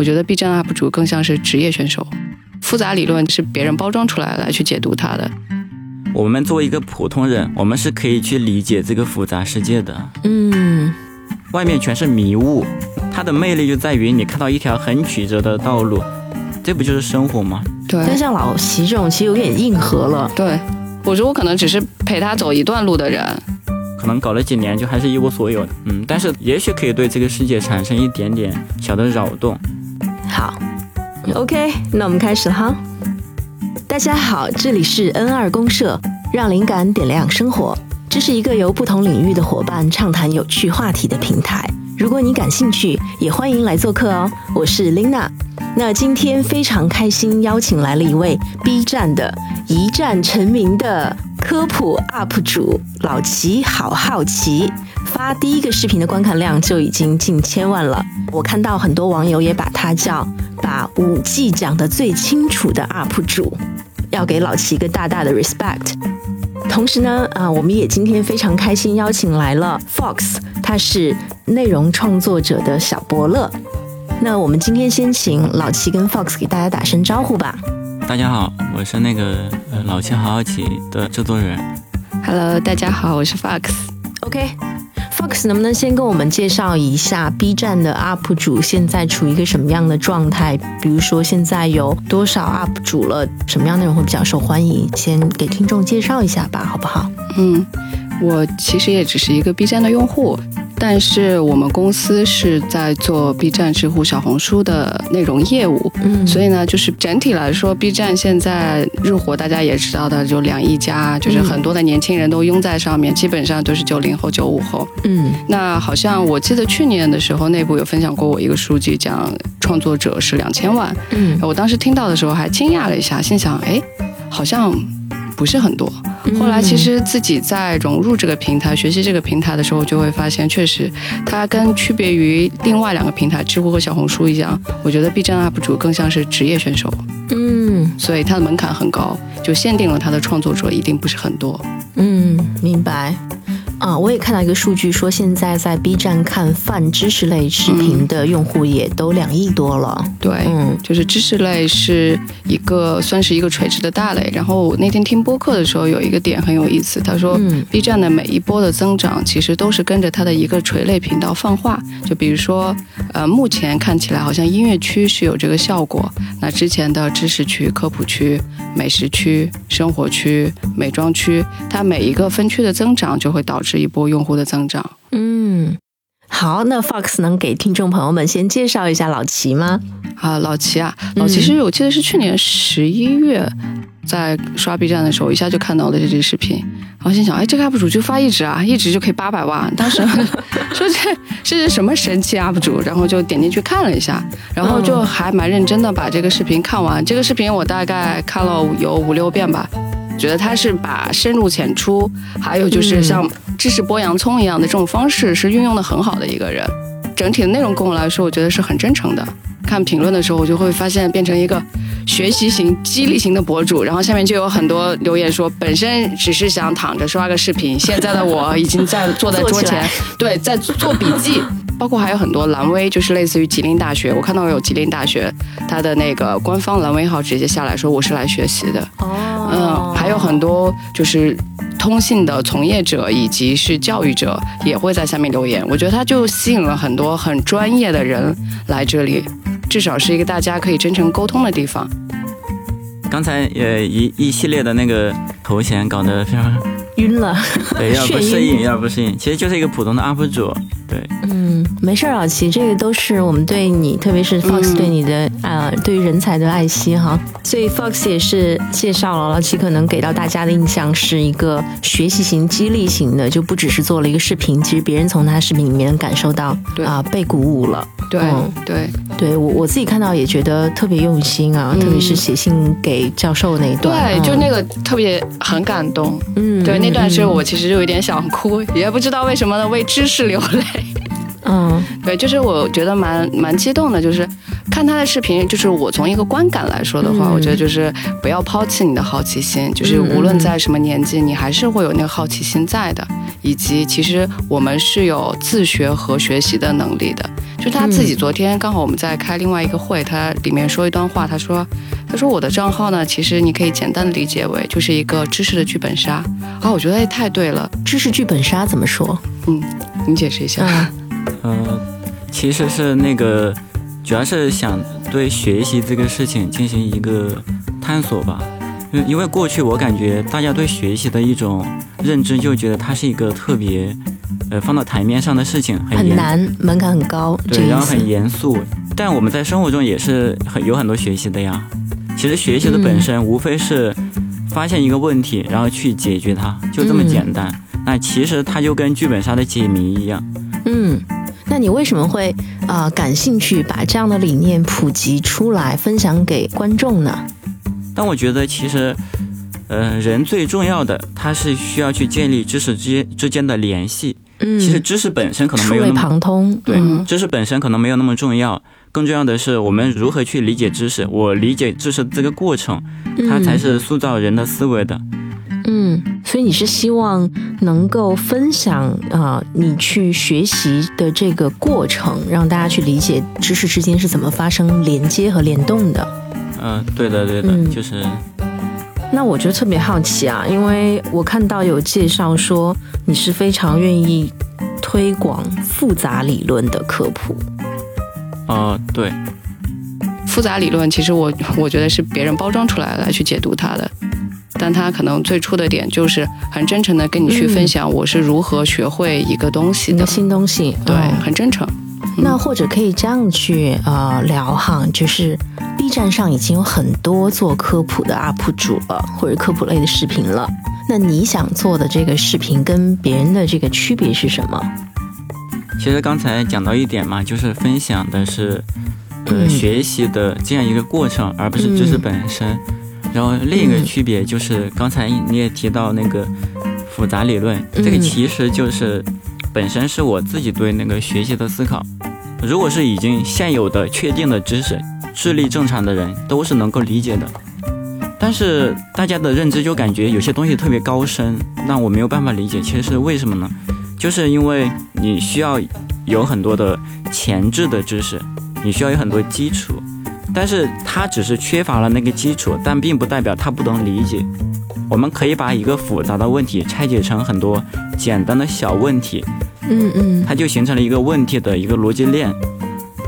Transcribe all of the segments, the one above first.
我觉得 B 站 UP 主更像是职业选手，复杂理论是别人包装出来来去解读它的。我们作为一个普通人，我们是可以去理解这个复杂世界的。嗯，外面全是迷雾，它的魅力就在于你看到一条很曲折的道路，这不就是生活吗？对但像老齐这种其实有点硬核了。对，我觉得我可能只是陪他走一段路的人。可能搞了几年就还是一无所有的，嗯，但是也许可以对这个世界产生一点点小的扰动。好，OK，那我们开始哈。大家好，这里是 N 二公社，让灵感点亮生活。这是一个由不同领域的伙伴畅谈有趣话题的平台。如果你感兴趣，也欢迎来做客哦。我是 Lina。那今天非常开心，邀请来了一位 B 站的一战成名的科普 UP 主老齐，好好奇。发第一个视频的观看量就已经近千万了。我看到很多网友也把他叫把五 G 讲得最清楚的 UP 主，要给老齐一个大大的 respect。同时呢，啊，我们也今天非常开心邀请来了 Fox，他是内容创作者的小伯乐。那我们今天先请老齐跟 Fox 给大家打声招呼吧。大家好，我是那个呃老千好好奇的制作人。Hello，大家好，我是 Fox。OK，Fox 能不能先跟我们介绍一下 B 站的 UP 主现在处于一个什么样的状态？比如说现在有多少 UP 主了，什么样内容会比较受欢迎？先给听众介绍一下吧，好不好？嗯，我其实也只是一个 B 站的用户，但是我们公司是在做 B 站、知乎、小红书的内容业务，嗯所以呢，就是整体来说，B 站现在日活大家也知道的，就两亿加，就是很多的年轻人都拥在上面，基本上都是九零后、九五后。嗯那好像我记得去年的时候，内部有分享过我一个数据，讲创作者是两千万。嗯我当时听到的时候还惊讶了一下，心想，哎，好像不是很多。后来其实自己在融入这个平台、学习这个平台的时候，就会发现，确实它跟区别于另外两个平台知乎和小红书一样，我觉得 B 站 UP 主更像是职业选手，嗯所以它的门槛很高，就限定了它的创作者一定不是很多。嗯，明白。啊，我也看到一个数据说，现在在 B 站看泛知识类视频的用户也都两亿多了。对，嗯就是知识类是一个算是一个垂直的大类。然后我那天听播客的时候，有一个点很有意思，他说、嗯 B 站的每一波的增长，其实都是跟着它的一个垂类频道泛化。就比如说，呃，目前看起来好像音乐区是有这个效果，那之前的知识区、科普区、美食区、生活区、美妆区，它每一个分区的增长，就会导致一波用户的增长。嗯，好，那 Fox 能给听众朋友们先介绍一下老齐吗？啊，老齐啊，老齐是我记得是去年十一月在刷 B 站的时候，一下就看到了这支视频，然后心想，哎，这个 UP 主就发一直啊，一直就可以八百万，当时 说这这是什么神奇 UP 主，然后就点进去看了一下，然后就还蛮认真的把这个视频看完。这个视频我大概看了有五六遍吧。觉得他是把深入浅出，还有就是像知识剥洋葱一样的这种方式是运用的很好的一个人。整体的内容跟我来说，我觉得是很真诚的。看评论的时候，我就会发现变成一个学习型、激励型的博主，然后下面就有很多留言说，本身只是想躺着刷个视频，现在的我已经在坐在桌前对，在做笔记。包括还有很多蓝微，就是类似于吉林大学，我看到有吉林大学它的那个官方蓝微号直接下来说我是来学习的，哦有很多就是通信的从业者以及是教育者也会在下面留言。我觉得他就吸引了很多很专业的人来这里，至少是一个大家可以真诚沟通的地方。刚才呃一一系列的那个头衔搞得非常晕了，对，有点不适应，晕有点不适应。其实就是一个普通的 UP 主，对，嗯，没事儿，老齐，这个都是我们对你，特别是 Fox 嗯对你的、呃，对于人才的爱惜哈。所以 Fox 也是介绍了老齐，可能给到大家的印象是一个学习型、激励型的，就不只是做了一个视频，其实别人从他视频里面感受到对啊、被鼓舞了。对、嗯对对我我自己看到也觉得特别用心啊，嗯特别是写信给教授那一段，对，就那个个特别很感动。嗯，对，那段时候嗯我其实就有点想哭，也不知道为什么呢，为知识流泪。嗯。对，就是我觉得蛮蛮激动的，就是看他的视频，就是我从一个观感来说的话，嗯我觉得就是不要抛弃你的好奇心，就是嗯无论在什么年纪，你还是会有那个好奇心在的，以及其实我们是有自学和学习的能力的。就他自己昨天刚好我们在开另外一个会，他里面说一段话，他说：“他说我的账号呢，其实你可以简单的理解为就是一个知识的剧本杀。”啊，我觉得也太对了，知识剧本杀怎么说？嗯，你解释一下。呃，其实是那个，主要是想对学习这个事情进行一个探索吧。因因为过去我感觉大家对学习的一种认知，就觉得它是一个特别，呃，放到台面上的事情，很难，门槛很高，对，然后很严肃。但我们在生活中也是很有很多学习的呀。其实学习的本身无非是发现一个问题，然后去解决它，就这么简单。那其实它就跟剧本杀的解谜一样。嗯，那你为什么会啊感兴趣把这样的理念普及出来，分享给观众呢？但我觉得其实，呃，人最重要的，他是需要去建立知识之间之间的联系。嗯，其实知识本身可能没有那么旁通。对，知识本身可能没有那么重要，更重要的是我们如何去理解知识。我理解知识这个过程，它才是塑造人的思维的。嗯，所以你是希望能够分享啊，你去学习的这个过程，让大家去理解知识之间是怎么发生连接和联动的。嗯，对的，对的，就是。那我就特别好奇啊，因为我看到有介绍说你是非常愿意推广复杂理论的科普。啊，对。复杂理论其实我我觉得是别人包装出来来去解读它的，但他可能最初的点就是很真诚的跟你去分享我是如何学会一个东西的新东西，对，很真诚。那或者可以这样去呃聊哈，就是 B 站上已经有很多做科普的 UP 主了，或者科普类的视频了。那你想做的这个视频跟别人的这个区别是什么？其实刚才讲到一点嘛，就是分享的是呃学习的这样一个过程，而不是知识本身。然后另一个区别就是刚才你也提到那个复杂理论，这个其实就是。本身是我自己对那个学习的思考。如果是已经现有的确定的知识，智力正常的人都是能够理解的。但是大家的认知就感觉有些东西特别高深，那我没有办法理解。其实是为什么呢？就是因为你需要有很多的前置的知识，你需要有很多基础。但是它只是缺乏了那个基础，但并不代表它不能理解。我们可以把一个复杂的问题拆解成很多简单的小问题，嗯嗯，它就形成了一个问题的一个逻辑链。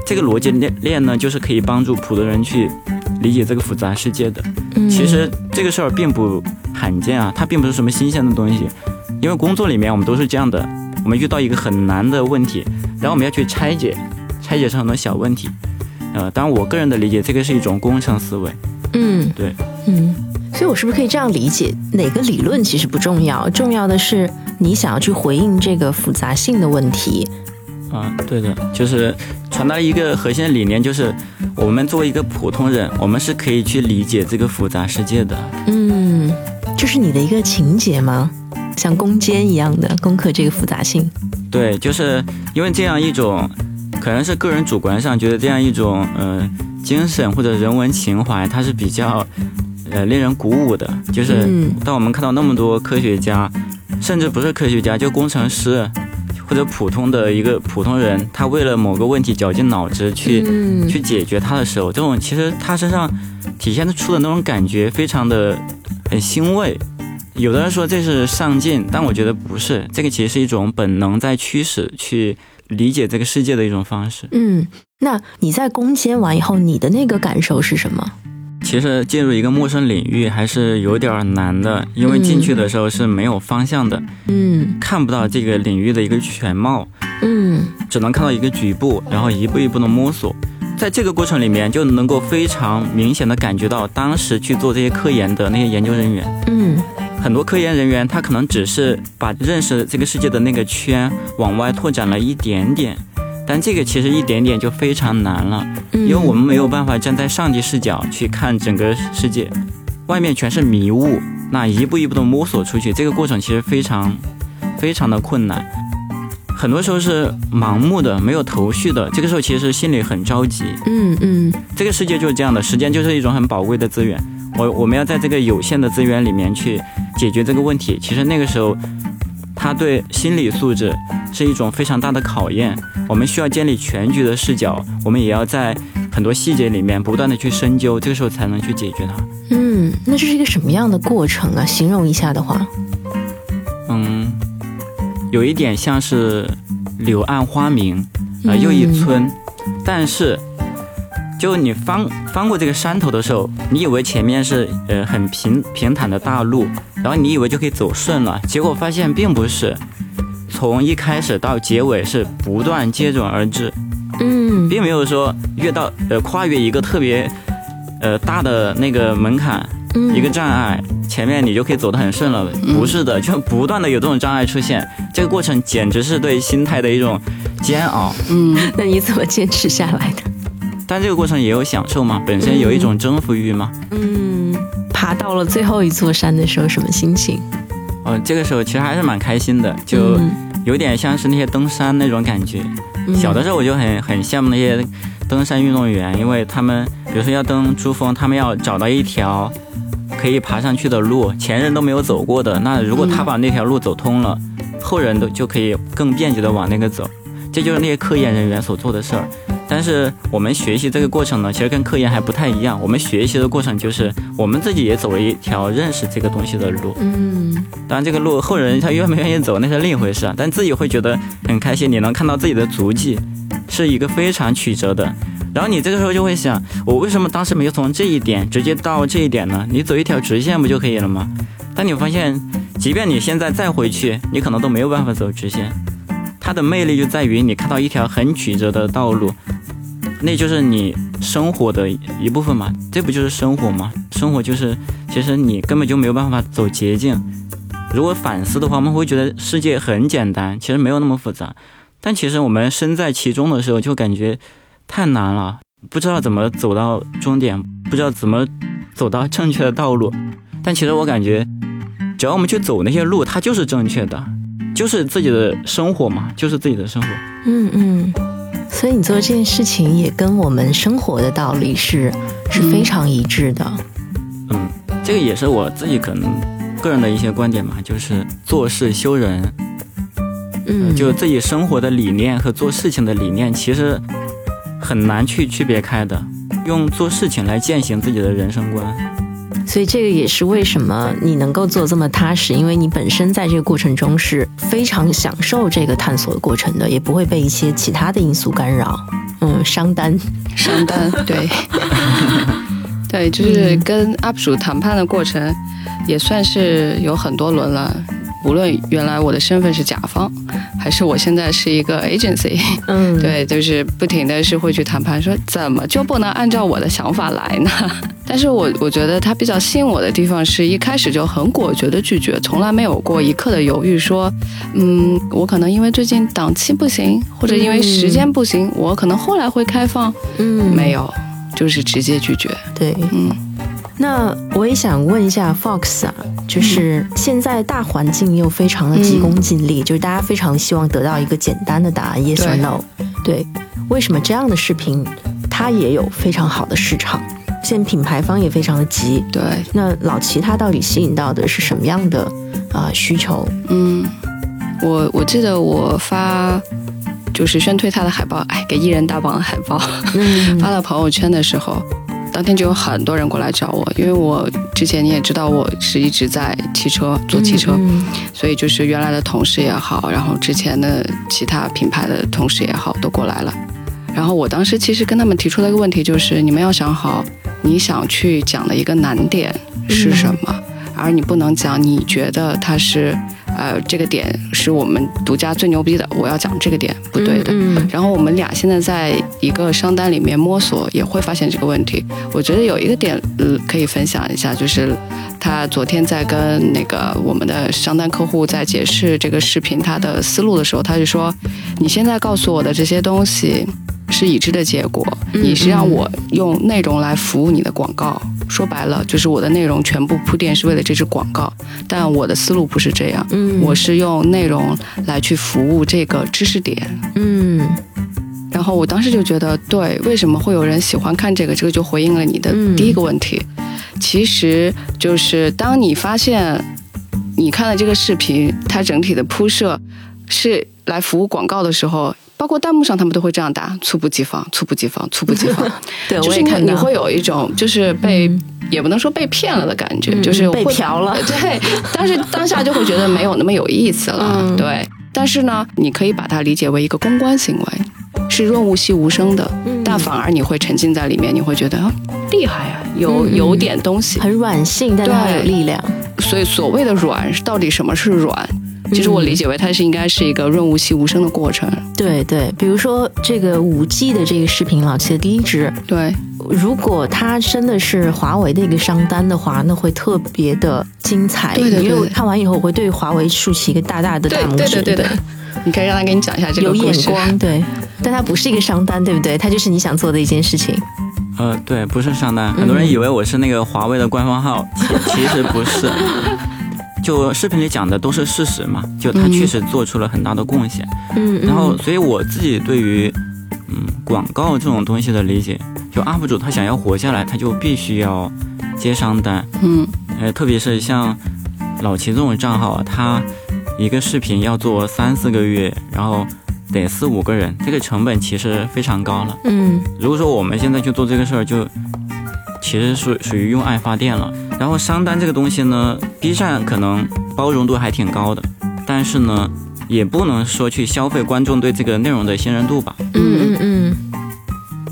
这个逻辑链链呢，就是可以帮助普通人去理解这个复杂世界的。其实这个事儿并不罕见啊，它并不是什么新鲜的东西。因为工作里面我们都是这样的，我们遇到一个很难的问题，然后我们要去拆解，拆解成很多小问题。呃，当然我个人的理解，这个是一种工程思维。嗯，对，嗯。所以，我是不是可以这样理解，哪个理论其实不重要，重要的是你想要去回应这个复杂性的问题。啊，对的，就是传达一个核心理念，就是我们作为一个普通人，我们是可以去理解这个复杂世界的。嗯，就是你的一个情节吗？像攻坚一样的攻克这个复杂性？对，就是因为这样一种，可能是个人主观上觉得这样一种，呃，精神或者人文情怀，它是比较。呃，令人鼓舞的就是，当我们看到那么多科学家，甚至不是科学家，就工程师或者普通的一个普通人，他为了某个问题绞尽脑汁去去解决它的时候，这种其实他身上体现的出的那种感觉，非常的很欣慰。有的人说这是上进，但我觉得不是，这个其实是一种本能在驱使去理解这个世界的一种方式。嗯，那你在攻坚完以后，你的那个感受是什么？其实进入一个陌生领域还是有点难的，因为进去的时候是没有方向的，嗯，看不到这个领域的一个全貌，嗯，只能看到一个局部，然后一步一步的摸索，在这个过程里面就能够非常明显的感觉到当时去做这些科研的那些研究人员，嗯，很多科研人员他可能只是把认识这个世界的那个圈往外拓展了一点点。但这个其实一点点就非常难了，因为我们没有办法站在上帝视角去看整个世界，外面全是迷雾，那一步一步的摸索出去，这个过程其实非常非常的困难，很多时候是盲目的，没有头绪的，这个时候其实心里很着急。嗯嗯，这个世界就是这样的，时间就是一种很宝贵的资源，我我们要在这个有限的资源里面去解决这个问题，其实那个时候他对心理素质是一种非常大的考验。我们需要建立全局的视角，我们也要在很多细节里面不断的去深究，这个时候才能去解决它。嗯，那这是一个什么样的过程啊？形容一下的话，嗯，有一点像是柳暗花明，呃，又一村，但是。就你翻翻过这个山头的时候，你以为前面是呃很平平坦的大路，然后你以为就可以走顺了，结果发现并不是，从一开始到结尾是不断接踵而至，嗯，并没有说越到呃跨越一个特别呃大的那个门槛，一个障碍，前面你就可以走得很顺了，不是的，就不断的有这种障碍出现，这个过程简直是对心态的一种煎熬。嗯，那你怎么坚持下来的？但这个过程也有享受嘛，本身有一种征服欲嘛。嗯，爬到了最后一座山的时候，什么心情？哦，这个时候其实还是蛮开心的，就有点像是那些登山那种感觉。小的时候我就很很羡慕那些登山运动员，因为他们比如说要登珠峰，他们要找到一条可以爬上去的路，前人都没有走过的。那如果他把那条路走通了，后人都就可以更便捷的往那个走。这就是那些科研人员所做的事儿。但是我们学习这个过程呢，其实跟科研还不太一样。我们学习的过程就是我们自己也走了一条认识这个东西的路。嗯，当然这个路后人他愿不愿意走那是另一回事啊。但自己会觉得很开心，你能看到自己的足迹，是一个非常曲折的。然后你这个时候就会想，我为什么当时没有从这一点直接到这一点呢？你走一条直线不就可以了吗？但你发现，即便你现在再回去，你可能都没有办法走直线。它的魅力就在于你看到一条很曲折的道路。那就是你生活的一部分嘛，这不就是生活吗？生活就是，其实你根本就没有办法走捷径。如果反思的话，我们会觉得世界很简单，其实没有那么复杂。但其实我们身在其中的时候，就感觉太难了，不知道怎么走到终点，不知道怎么走到正确的道路。但其实我感觉，只要我们去走那些路，它就是正确的，就是自己的生活嘛，就是自己的生活。嗯嗯。所以你做这件事情也跟我们生活的道理是是非常一致的。嗯，这个也是我自己可能个人的一些观点嘛，就是做事修人。嗯，就自己生活的理念和做事情的理念其实很难去区别开的，用做事情来践行自己的人生观。所以这个也是为什么你能够做这么踏实，因为你本身在这个过程中是非常享受这个探索的过程的，也不会被一些其他的因素干扰。嗯，商单，商单，对，对，就是跟 UP 主谈判的过程，也算是有很多轮了。无论原来我的身份是甲方，还是我现在是一个 agency，嗯，对，就是不停的是会去谈判，说怎么就不能按照我的想法来呢？但是我我觉得他比较吸引我的地方是一开始就很果决的拒绝，从来没有过一刻的犹豫，说，嗯，我可能因为最近档期不行，或者因为时间不行，我可能后来会开放，嗯，没有，就是直接拒绝，对，嗯。那我也想问一下 Fox 啊，就是现在大环境又非常的急功近利，就是大家非常希望得到一个简单的答案，yes or no。对，为什么这样的视频它也有非常好的市场？现在品牌方也非常的急。对，那老齐他到底吸引到的是什么样的啊需求？嗯，我我记得我发就是宣推他的海报，哎，给艺人大榜的海报 发到朋友圈的时候。当天就有很多人过来找我，因为我之前你也知道我是一直在汽车做汽车，所以就是原来的同事也好，然后之前的其他品牌的同事也好，都过来了。然后我当时其实跟他们提出了一个问题，就是你们要想好你想去讲的一个难点是什么，而你不能讲你觉得它是。呃，这个点是我们独家最牛逼的，我要讲这个点不对的。然后我们俩现在在一个商单里面摸索，也会发现这个问题。我觉得有一个点，呃，可以分享一下，就是他昨天在跟那个我们的商单客户在解释这个视频他的思路的时候，他就说：“你现在告诉我的这些东西。”是已知的结果，你是让我用内容来服务你的广告。说白了，就是我的内容全部铺垫是为了这支广告，但我的思路不是这样。嗯，我是用内容来去服务这个知识点。嗯，然后我当时就觉得，对，为什么会有人喜欢看这个？这个就回应了你的第一个问题。其实就是当你发现你看了这个视频，它整体的铺设是来服务广告的时候。包括弹幕上他们都会这样打，猝不及防，猝不及防，猝不及防。对，就是你你会有一种就是被、也不能说被骗了的感觉，嗯就是会被嫖了 对，但是当下就会觉得没有那么有意思了，嗯对。但是呢，你可以把它理解为一个公关行为，是润物细无声的，嗯但反而你会沉浸在里面，你会觉得啊厉害啊、有嗯有点东西。很软性，但它很有力量。所以所谓的软，到底什么是软？其实我理解为它是应该是一个润物细无声的过程。对对，比如说这个五 G 的这个视频，老七的第一支，对，如果它真的是华为的一个商单的话，那会特别的精彩。对对对因为我看完以后，我会对华为竖起一个大大的大拇指。对对对对你可以让他给你讲一下这个有眼。光，对，但它不是一个商单，对不对？它就是你想做的一件事情。呃，对，不是商单，很多人以为我是那个华为的官方号，其其实不是。就视频里讲的都是事实嘛，就他确实做出了很大的贡献。嗯，嗯然后，所以我自己对于嗯广告这种东西的理解，就 UP 主他想要活下来，他就必须要接商单。嗯，呃，特别是像老齐这种账号啊，他一个视频要做三四个月，然后得四五个人，这个成本其实非常高了。嗯如果说我们现在去做这个事儿，就其实属属于用爱发电了。然后商单这个东西呢，B 站可能包容度还挺高的，但是呢，也不能说去消费观众对这个内容的信任度吧。嗯嗯嗯，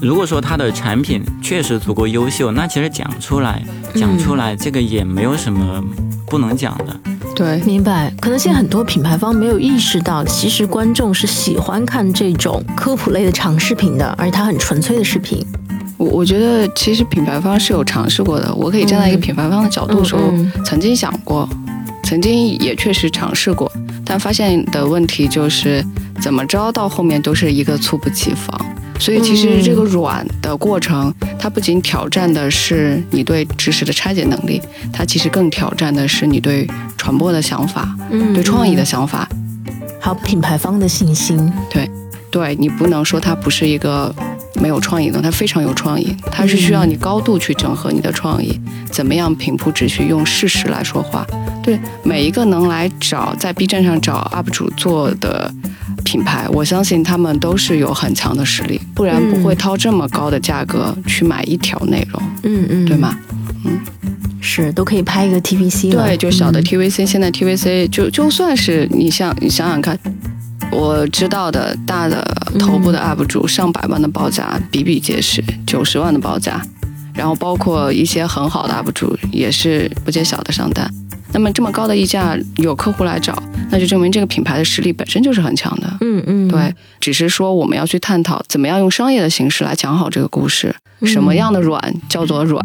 如果说它的产品确实足够优秀，那其实讲出来，讲出来这个也没有什么不能讲的。对，明白。可能现在很多品牌方没有意识到，其实观众是喜欢看这种科普类的长视频的，而且它很纯粹的视频。我我觉得其实品牌方是有尝试过的，我可以站在一个品牌方的角度说，嗯曾经想过，曾经也确实尝试过，但发现的问题就是怎么着到后面都是一个猝不及防。所以其实这个软的过程，它不仅挑战的是你对知识的拆解能力，它其实更挑战的是你对传播的想法、嗯对创意的想法。还有品牌方的信心。对对你不能说它不是一个没有创意的，它非常有创意，它是需要你高度去整合你的创意，怎么样平铺直叙，用事实来说话。对每一个能来找在 B 站上找 UP 主做的品牌，我相信他们都是有很强的实力，不然不会掏这么高的价格去买一条内容，嗯嗯，对吗？嗯是，都可以拍一个 TVC 了。对，就小的嗯 TVC，、现在 TVC 就就算是你像你想想看，我知道的大的头部的 UP 主、上百万的报价比比皆是，九十万的报价，然后包括一些很好的 UP 主也是不接小的上单。那么这么高的溢价有客户来找，那就证明这个品牌的实力本身就是很强的。嗯嗯，对，只是说我们要去探讨怎么样用商业的形式来讲好这个故事，嗯什么样的软叫做软。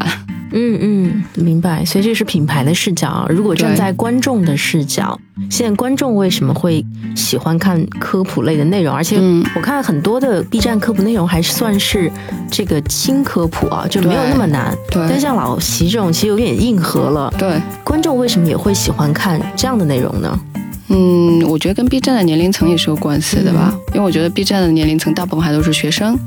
嗯嗯，明白。所以这是品牌的视角啊。如果站在观众的视角，现在观众为什么会喜欢看科普类的内容？而且嗯我看很多的 B 站科普内容还是算是这个轻科普啊，就没有那么难。但对像老习这种，其实有点硬核了。对，观众为什么也会喜欢看这样的内容呢？嗯，我觉得跟 B 站的年龄层也是有关系的吧，因为我觉得 B 站的年龄层大部分还都是学生。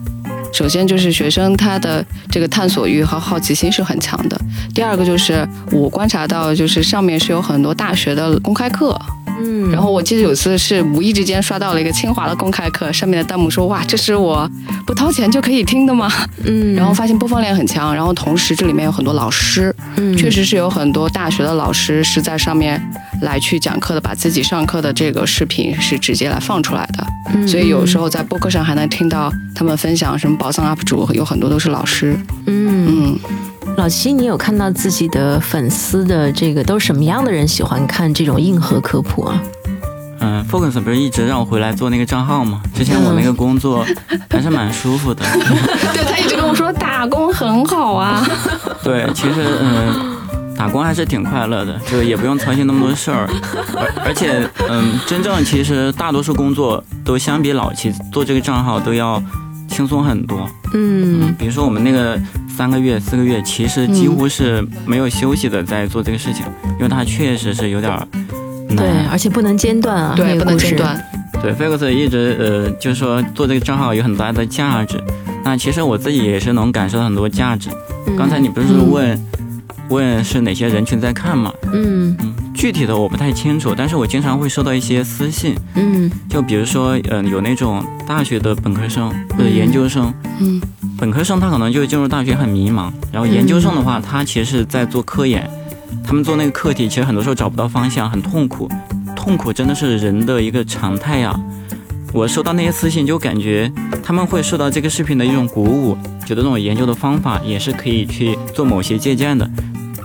首先就是学生他的这个探索欲和好奇心是很强的。第二个就是我观察到，就是上面是有很多大学的公开课，嗯然后我记得有次是无意之间刷到了一个清华的公开课，上面的弹幕说：“哇，这是我不掏钱就可以听的吗？”嗯，然后发现播放量很强，然后同时这里面有很多老师，嗯确实是有很多大学的老师是在上面来去讲课的，把自己上课的这个视频是直接来放出来的。嗯所以有时候在播客上还能听到他们分享什么宝藏 UP 主，有很多都是老师。嗯，嗯，老七，你有看到自己的粉丝的这个都是什么样的人喜欢看这种硬核科普啊？嗯，Focus 不是一直让我回来做那个账号吗？之前我那个工作还是蛮舒服的。对他一直跟我说打工很好啊。对，其实嗯，打工还是挺快乐的，就也不用操心那么多事儿，而而且嗯，真正其实大多数工作都相比老七做这个账号都要轻松很多。嗯比如说我们那个三个月、四个月，其实几乎是没有休息的在做这个事情，因为它确实是有点儿难。对，而且不能间断啊，那对，不能间断。对 f a c e 一直呃，就是说做这个账号有很大的价值。那其实我自己也是能感受到很多价值。嗯刚才你不是问、问是哪些人群在看吗？嗯嗯，具体的我不太清楚，但是我经常会收到一些私信，嗯。就比如说，嗯、有那种大学的本科生或者研究生，嗯。本科生他可能就进入大学很迷茫，然后研究生的话，他其实是在做科研，他们做那个课题，其实很多时候找不到方向，很痛苦，痛苦真的是人的一个常态呀。我收到那些私信，就感觉他们会受到这个视频的一种鼓舞，觉得这种研究的方法也是可以去做某些借鉴的。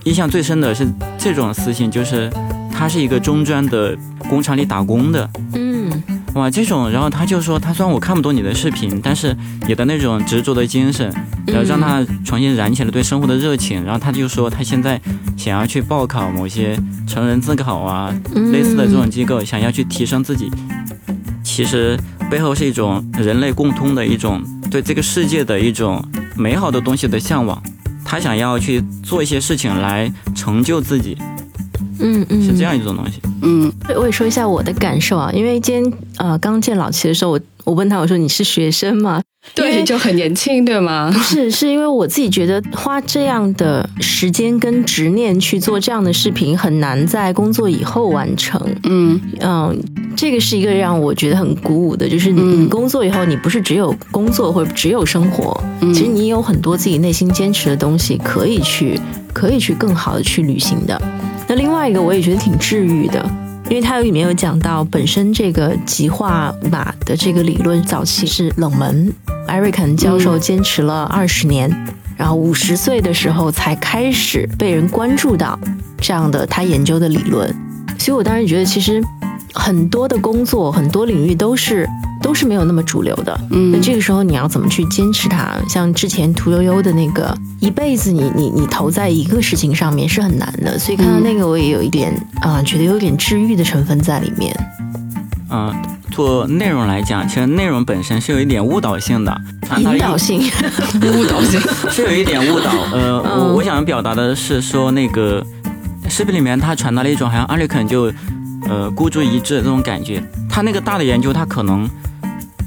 印象最深的是这种私信，就是他是一个中专的工厂里打工的，嗯哇，这种，然后他就说，他虽然我看不懂你的视频，但是你的那种执着的精神，然后让他重新燃起了对生活的热情。然后他就说，他现在想要去报考某些成人自考啊，嗯类似的这种机构，想要去提升自己。其实背后是一种人类共通的一种对这个世界的一种美好的东西的向往。他想要去做一些事情来成就自己，嗯嗯，是这样一种东西。嗯我也说一下我的感受啊，因为今天呃刚见老齐的时候，我我问他我说你是学生吗？因对，为就很年轻，对吗？不是是因为我自己觉得花这样的时间跟执念去做这样的视频很难在工作以后完成。嗯嗯，这个是一个让我觉得很鼓舞的，就是你工作以后，你不是只有工作或者只有生活，嗯，其实你有很多自己内心坚持的东西可以去可以去更好的去旅行的。那另外一个我也觉得挺治愈的，因为它里面有讲到本身这个极化码的这个理论早期是冷门，艾瑞肯教授坚持了二十年，然后五十岁的时候才开始被人关注到这样的他研究的理论，所以我当时觉得其实很多的工作很多领域都是都是没有那么主流的，嗯。那嗯这个时候你要怎么去坚持它？像之前屠呦呦的那个，一辈子你你你投在一个事情上面是很难的，所以看到那个我也有一点啊、觉得有点治愈的成分在里面。嗯、做内容来讲，其实内容本身是有一点误导性的，引导性，误导性，是有一点误导。呃，嗯。我我想表达的是说，那个视频里面他传达了一种好像阿里肯就呃孤注一掷的这种感觉。他那个大的研究，他可能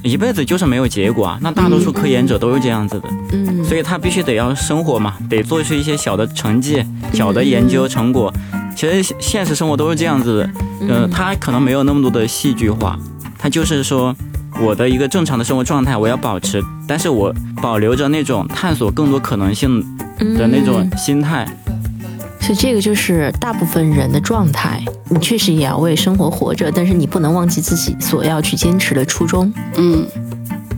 一辈子就是没有结果啊。那大多数科研者都是这样子的，嗯所以他必须得要生活嘛，得做出一些小的成绩、小的研究成果。其实现实生活都是这样子的，呃，他可能没有那么多的戏剧化，他就是说我的一个正常的生活状态我要保持，但是我保留着那种探索更多可能性的那种嗯心态。所以这个就是大部分人的状态。你确实也要为生活活着，但是你不能忘记自己所要去坚持的初衷。嗯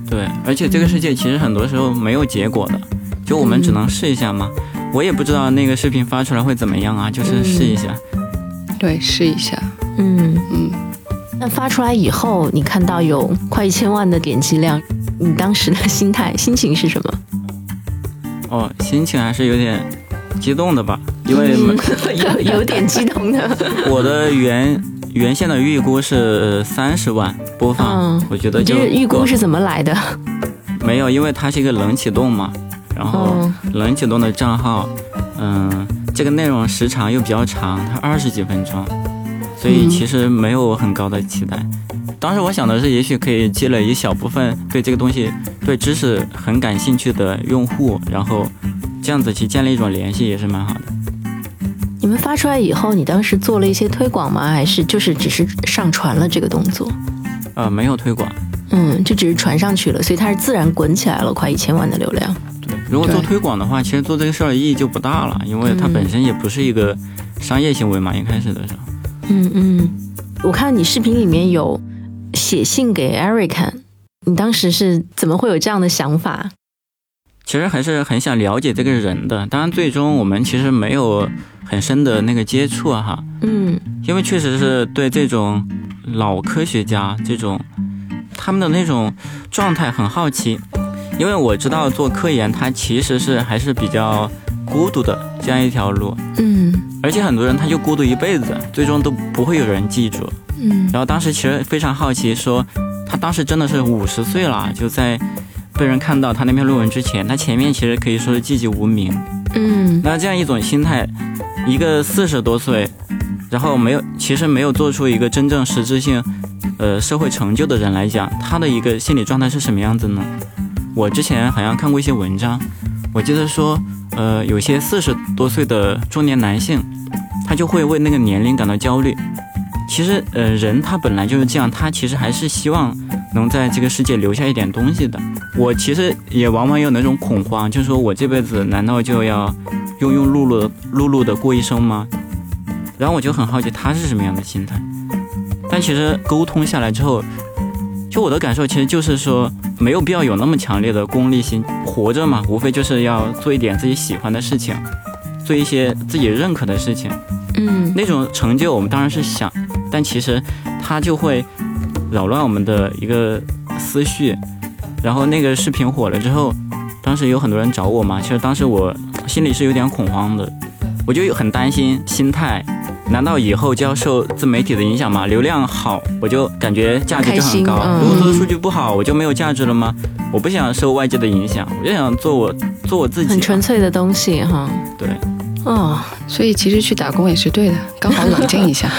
对，而且这个世界其实很多时候没有结果的，就我们只能试一下嘛。我也不知道那个视频发出来会怎么样啊，就是试一下。对，试一下，嗯，嗯，那发出来以后，你看到有快一千万的点击量，你当时的心态心情是什么？哦，心情还是有点激动的吧，因为 有有点激动的。我的原原先的预估是三十万播放，嗯我觉得就这预估是怎么来的？没有，因为它是一个冷启动嘛，然后嗯冷启动的账号，嗯，这个内容时长又比较长，它二十几分钟，所以嗯其实没有很高的期待。当时我想的是，也许可以积累一小部分对这个东西、对知识很感兴趣的用户，然后这样子去建立一种联系，也是蛮好的。你们发出来以后，你当时做了一些推广吗？还是就是只是上传了这个动作？呃，没有推广。嗯，就只是传上去了，所以它是自然滚起来了，快一千万的流量。对，如果做推广的话，其实做这个事儿意义就不大了，因为它嗯本身也不是一个商业行为嘛，一开始的时候。嗯嗯，我看你视频里面有写信给 Eric，你当时是怎么会有这样的想法？其实还是很想了解这个人的，当然最终我们其实没有很深的那个接触啊哈，嗯。因为确实是对这种老科学家这种他们的那种状态很好奇，因为我知道做科研它其实是还是比较孤独的这样一条路，嗯。而且很多人他就孤独一辈子，最终都不会有人记住。嗯。然后当时其实非常好奇，说他当时真的是五十岁了，就在被人看到他那篇论文之前，他前面其实可以说是寂寂无名。嗯那这样一种心态，一个四十多岁，然后没有其实没有做出一个真正实质性，呃社会成就的人来讲，他的一个心理状态是什么样子呢？我之前好像看过一些文章，我记得说，呃，有些四十多岁的中年男性，他就会为那个年龄感到焦虑。其实，呃，人他本来就是这样，他其实还是希望能在这个世界留下一点东西的。我其实也往往有那种恐慌，就是说我这辈子难道就要庸庸碌碌、碌碌的过一生吗？然后我就很好奇他是什么样的心态。但其实沟通下来之后，就我的感受其实就是说，没有必要有那么强烈的功利心。活着嘛，无非就是要做一点自己喜欢的事情，做一些自己认可的事情。嗯，那种成就我们当然是想。但其实，它就会扰乱我们的一个思绪。然后那个视频火了之后，当时有很多人找我嘛。其实当时我心里是有点恐慌的，我就很担心心态。难道以后就要受自媒体的影响吗？流量好，我就感觉价值就很高。如果说数据不好，我就没有价值了吗？我不想受外界的影响，我就想做我做我自己。很纯粹的东西哈。对。哦，所以其实去打工也是对的，刚好冷静一下。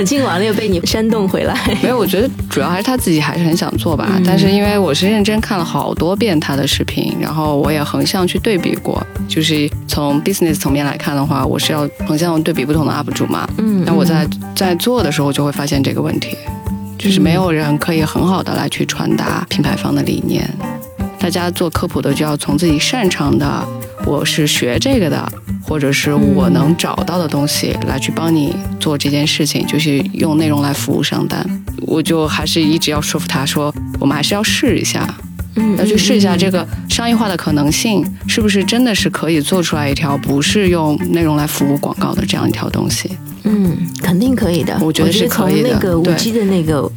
冷静完了又被你煽动回来。没有，我觉得主要还是他自己还是很想做吧。但是因为我是认真看了好多遍他的视频，然后我也横向去对比过。就是从 business 层面来看的话，我是要横向对比不同的 UP 主嘛。嗯。那我在在做的时候就会发现这个问题，就是没有人可以很好的来去传达品牌方的理念。大家做科普的就要从自己擅长的，我是学这个的，或者是我能找到的东西来去帮你做这件事情，就是用内容来服务商单。我就还是一直要说服他说，我们还是要试一下，嗯，要去试一下这个商业化的可能性，是不是真的是可以做出来一条不是用内容来服务广告的这样一条东西？嗯，肯定可以的，我觉得是可以的。那个五 G 的那个，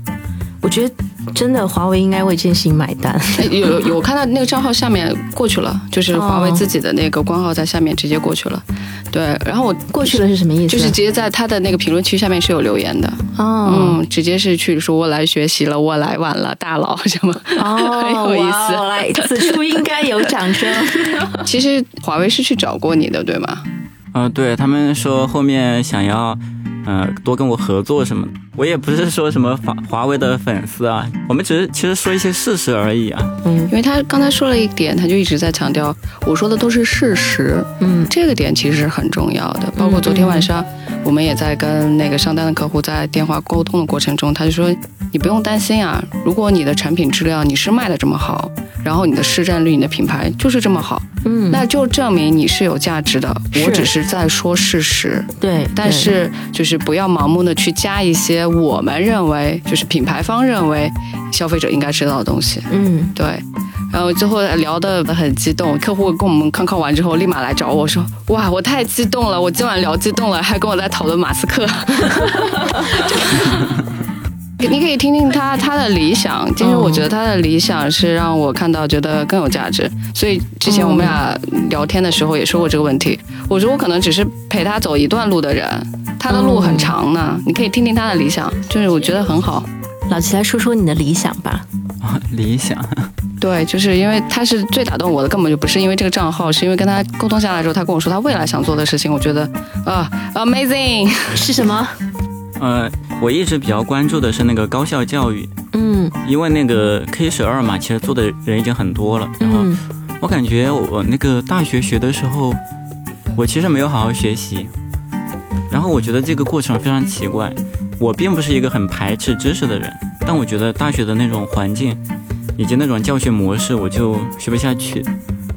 我觉得。真的，华为应该为这件事情买单。有有，我看到那个账号下面过去了，就是华为自己的那个官号在下面直接过去了。对，然后我过去了是什么意思？就是直接在他的那个评论区下面是有留言的。哦，嗯，直接是去说我来学习了，我来晚了，大佬什么？哦，很有意思。来，此处应该有掌声。其实华为是去找过你的，对吗？嗯，对他们说后面想要。嗯，多跟我合作什么的？我也不是说什么华华为的粉丝啊，我们只是其实说一些事实而已啊。嗯，因为他刚才说了一点，他就一直在强调，我说的都是事实。嗯，这个点其实是很重要的。包括昨天晚上，我们也在跟那个上单的客户在电话沟通的过程中，他就说，你不用担心啊，如果你的产品质量你是卖的这么好。然后你的市占率、你的品牌就是这么好，嗯，那就证明你是有价值的。我只是在说事实，对。但是就是不要盲目的去加一些我们认为就是品牌方认为消费者应该知道的东西，嗯，对。然后最后聊得很激动，客户跟我们康康完之后，立马来找我说：“哇，我太激动了，我今晚聊激动了，还跟我在讨论马斯克。”你可以听听他他的理想，其实我觉得他的理想是让我看到觉得更有价值。所以之前我们俩聊天的时候也说过这个问题。我说我可能只是陪他走一段路的人，他的路很长呢。你可以听听他的理想，就是我觉得很好。老齐来说说你的理想吧。理想？对，就是因为他是最打动我的，根本就不是因为这个账号，是因为跟他沟通下来之后，他跟我说他未来想做的事情，我觉得啊，amazing 是什么？呃，我一直比较关注的是那个高校教育，嗯，因为那个 K 十二嘛，其实做的人已经很多了。然后我感觉我那个大学学的时候，我其实没有好好学习。然后我觉得这个过程非常奇怪。我并不是一个很排斥知识的人，但我觉得大学的那种环境以及那种教学模式，我就学不下去。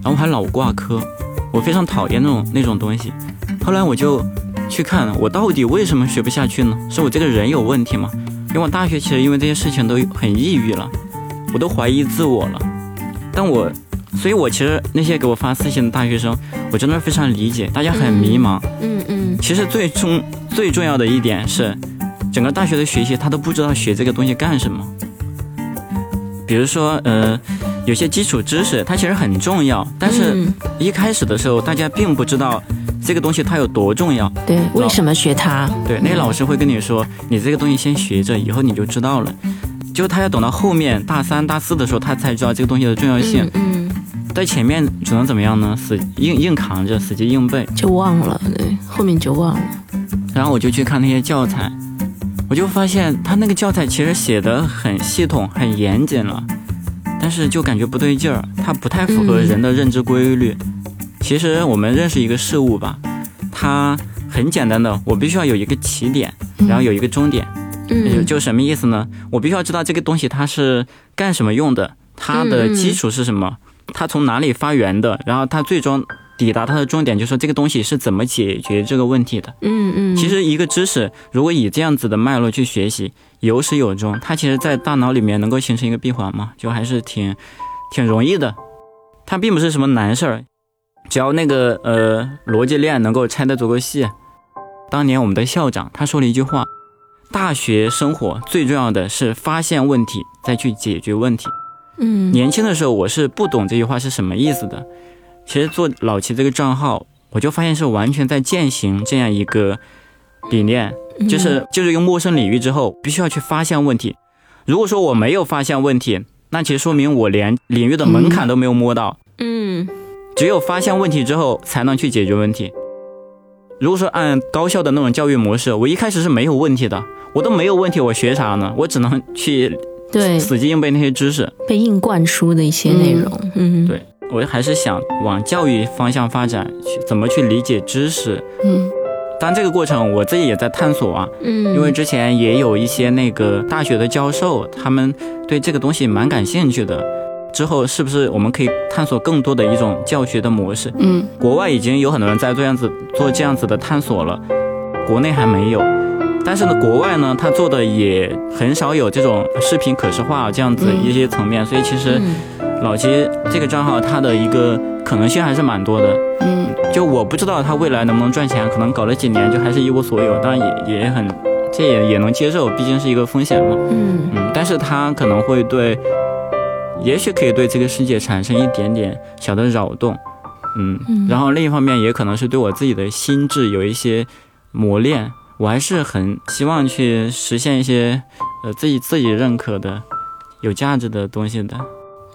然后还老挂科，我非常讨厌那种那种东西。后来我就。去看我到底为什么学不下去呢？是我这个人有问题吗？因为我大学其实因为这些事情都很抑郁了，我都怀疑自我了。但我，所以我其实那些给我发私信的大学生，我真的非常理解，大家很迷茫。嗯嗯。其实最终最重要的一点是，整个大学的学习他都不知道学这个东西干什么。比如说，呃，有些基础知识它其实很重要，但是一开始的时候大家并不知道。这个东西它有多重要？对，为什么学它？对，那个老师会跟你说，你这个东西先学着，以后你就知道了。就他要等到后面大三、大四的时候，他才知道这个东西的重要性。嗯，在前面只能怎么样呢？死硬硬扛着，死记硬背，就忘了。对，后面就忘了。然后我就去看那些教材，我就发现他那个教材其实写的很系统、很严谨了，但是就感觉不对劲儿，它不太符合人的认知规律。其实我们认识一个事物吧，它很简单的，我必须要有一个起点，然后有一个终点。嗯，就什么意思呢？我必须要知道这个东西它是干什么用的，它的基础是什么，它从哪里发源的，然后它最终抵达它的终点，就是说这个东西是怎么解决这个问题的。嗯嗯，其实一个知识如果以这样子的脉络去学习，有始有终，它其实在大脑里面能够形成一个闭环嘛，就还是挺挺容易的。它并不是什么难事儿，只要那个呃逻辑链能够拆得足够细。当年我们的校长他说了一句话。大学生活最重要的是发现问题，再去解决问题。嗯，年轻的时候我是不懂这句话是什么意思的。其实做老齐这个账号，我就发现是完全在践行这样一个理念，就是就是用陌生领域之后，必须要去发现问题。如果说我没有发现问题，那其实说明我连领域的门槛都没有摸到。嗯，只有发现问题之后，才能去解决问题。如果说按高校的那种教育模式，我一开始是没有问题的。我都没有问题，我学啥呢？我只能去对死记硬背那些知识，被硬灌输的一些内容。嗯，对我还是想往教育方向发展，去怎么去理解知识。嗯，但这个过程我自己也在探索啊。嗯，因为之前也有一些那个大学的教授，他们对这个东西蛮感兴趣的。之后是不是我们可以探索更多的一种教学的模式？嗯，国外已经有很多人在这样子做这样子的探索了，国内还没有。但是呢，国外呢，他做的也很少有这种视频可视化这样子一些层面，所以其实老齐这个账号它的一个可能性还是蛮多的。嗯，就我不知道他未来能不能赚钱，可能搞了几年就还是一无所有，当然也也很，这也也能接受，毕竟是一个风险嘛。嗯嗯，但是他可能会对，也许可以对这个世界产生一点点小的扰动。嗯，然后另一方面也可能是对我自己的心智有一些磨练。我还是很希望去实现一些，呃，自己自己认可的、有价值的东西的。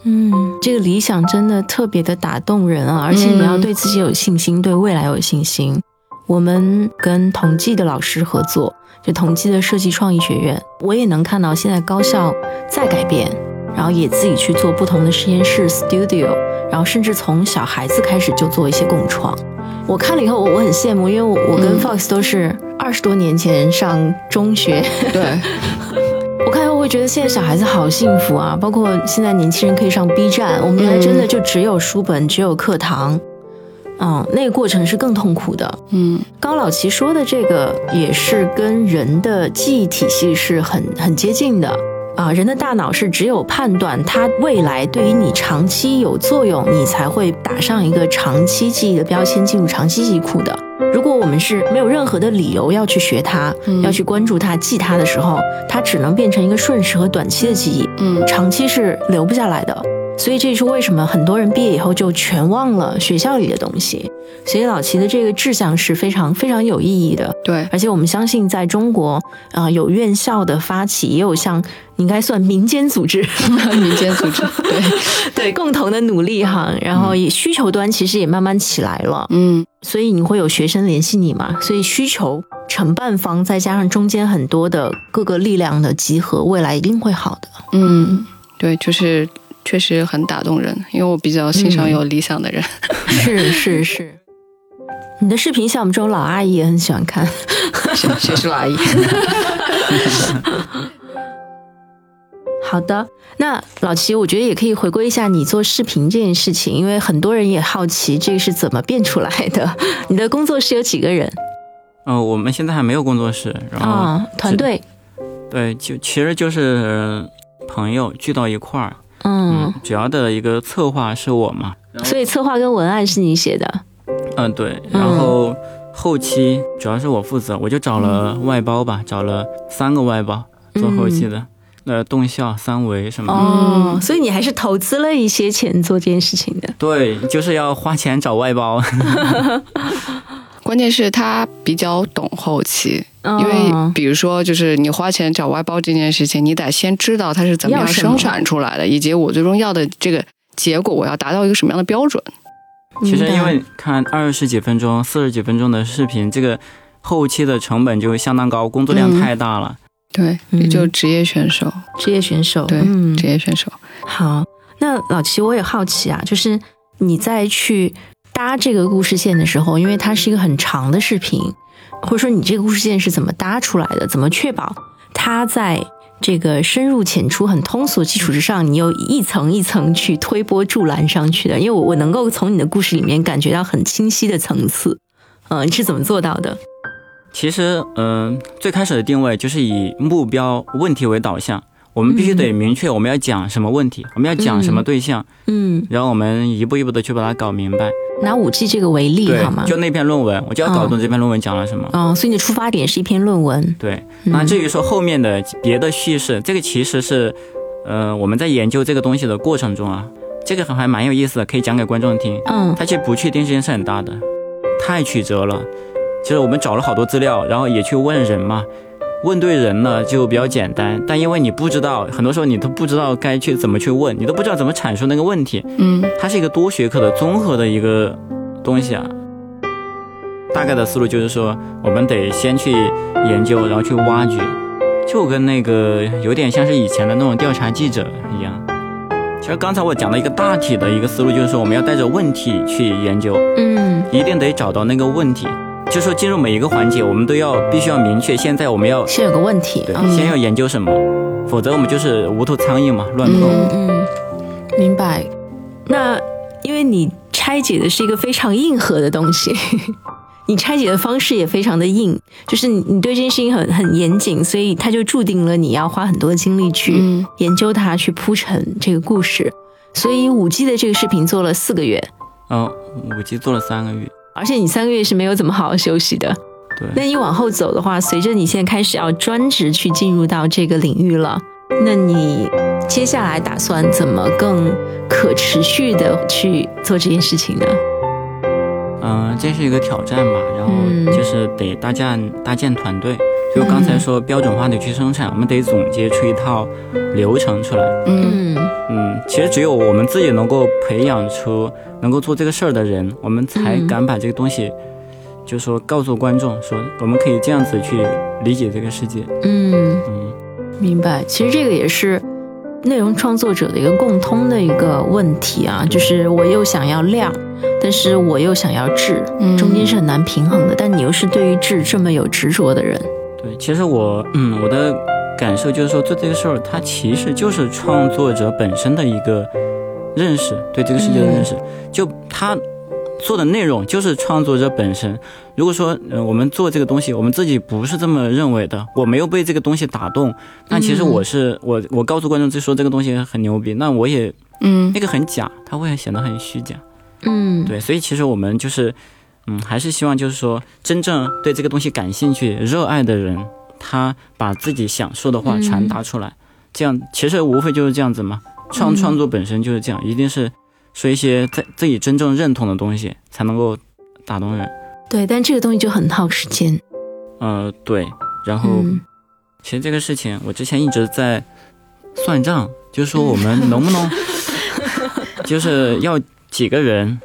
嗯，这个理想真的特别的打动人啊！而且你要对自己有信心，对未来有信心。我们跟同济的老师合作，就同济的设计创意学院，我也能看到现在高校在改变，然后也自己去做不同的实验室 studio，然后甚至从小孩子开始就做一些共创。我看了以后，我我很羡慕，因为我跟 Fox 都是二十多年前上中学。对，我看以后会觉得现在小孩子好幸福啊，包括现在年轻人可以上 B 站，我们原来真的就只有书本，只有课堂，嗯，那个过程是更痛苦的。嗯，高老齐说的这个也是跟人的记忆体系是很很接近的。啊，人的大脑是只有判断它未来对于你长期有作用，你才会打上一个长期记忆的标签，进入长期记忆库的。如果我们是没有任何的理由要去学它，要去关注它、记它的时候，它只能变成一个瞬时和短期的记忆，嗯，长期是留不下来的。所以这也是为什么很多人毕业以后就全忘了学校里的东西。所以老齐的这个志向是非常非常有意义的。对，而且我们相信，在中国啊，有院校的发起，也有像应该算民间组织，民间组织，对 对，共同的努力哈。然后也需求端其实也慢慢起来了，嗯，所以你会有学生联系你嘛？所以需求承办方再加上中间很多的各个力量的集合，未来一定会好的。嗯，对，就是确实很打动人，因为我比较欣赏有理想的人。是是是，你的视频像我们这种老阿姨也很喜欢看。谁谁是老阿姨？好的，那老齐，我觉得也可以回归一下你做视频这件事情，因为很多人也好奇这个是怎么变出来的。你的工作室有几个人？嗯、我们现在还没有工作室，然后、啊，团队，对，就其实就是朋友聚到一块儿，嗯，主要的一个策划是我嘛，所以策划跟文案是你写的，嗯，对，然后后期主要是我负责，我就找了外包吧，找了三个外包做后期的，呃，动效、三维什么的。哦，所以你还是投资了一些钱做这件事情的，对，就是要花钱找外包。关键是他比较懂后期，因为哦比如说，就是你花钱找外包这件事情，你得先知道它是怎么样生产出来的，以及我最终要的这个结果，我要达到一个什么样的标准。其实因为看二十几分钟、四十几分钟的视频，这个后期的成本就相当高，工作量嗯太大了。对，嗯也就职业选手，职业选手，对，嗯职业选手。好，那老齐，我也好奇啊，就是你在去搭这个故事线的时候，因为它是一个很长的视频，或者说你这个故事线是怎么搭出来的？怎么确保它在这个深入浅出、很通俗基础之上，你又一层一层去推波助澜上去的？因为我我能够从你的故事里面感觉到很清晰的层次，嗯，你是怎么做到的？其实，嗯、最开始的定位就是以目标问题为导向，我们必须得明确我们要讲什么问题，我们要讲什么对象，嗯，然后我们一步一步的去把它搞明白。拿五 G 这个为例好吗？，就那篇论文，我就要搞懂这篇论文讲了什么。哦，所以你的出发点是一篇论文。对，嗯那至于说后面的别的叙事，这个其实是，呃，我们在研究这个东西的过程中啊，这个还蛮有意思的，可以讲给观众听。嗯它其实不确定性是很大的，太曲折了。其实我们找了好多资料，然后也去问人嘛，问对人了就比较简单，但因为你不知道，很多时候你都不知道该去怎么去问，你都不知道怎么阐述那个问题，嗯它是一个多学科的综合的一个东西啊。大概的思路就是说，我们得先去研究，然后去挖掘，就跟那个有点像是以前的那种调查记者一样。其实刚才我讲了一个大体的一个思路，就是说我们要带着问题去研究，嗯一定得找到那个问题。就是说进入每一个环节，我们都要必须要明确，现在我们要先有个问题。对，嗯先要研究什么，否则我们就是无头苍蝇嘛，乱碰。嗯嗯，明白。那因为你拆解的是一个非常硬核的东西，你拆解的方式也非常的硬，就是你你对这件事情很很严谨，所以它就注定了你要花很多的精力去嗯研究它，去铺陈这个故事。所以五 G 的这个视频做了四个月，嗯，五 G 做了三个月，而且你三个月是没有怎么好好休息的。对。那你往后走的话，随着你现在开始要专职去进入到这个领域了，那你接下来打算怎么更可持续的去做这件事情呢？嗯，这是一个挑战吧，然后嗯就是得搭建搭建团队。就刚才说标准化的去生产，我们得总结出一套流程出来。嗯嗯嗯，其实只有我们自己能够培养出能够做这个事儿的人，我们才嗯敢把这个东西，就说告诉观众说，我们可以这样子去理解这个世界。嗯，嗯，明白。其实这个也是内容创作者的一个共通的一个问题啊，就是我又想要量，但是我又想要质，嗯中间是很难平衡的。但你又是对于质这么有执着的人，对，其实我嗯我的感受就是说，做这个事儿，它其实就是创作者本身的一个认识，对这个世界的认识。就他做的内容就是创作者本身。如果说呃我们做这个东西，我们自己不是这么认为的，我没有被这个东西打动，那其实我是、我我告诉观众就说这个东西很牛逼，那我也嗯那个很假，它会显得很虚假。嗯，对，所以其实我们就是，嗯，还是希望就是说，真正对这个东西感兴趣、热爱的人，他把自己想说的话嗯传达出来，这样其实无非就是这样子嘛。创嗯创作本身就是这样，一定是说一些在自己真正认同的东西，才能够打动人。对，但这个东西就很耗时间。呃，对。然后，嗯其实这个事情，我之前一直在算账，就是说我们能不能，就是要几个人，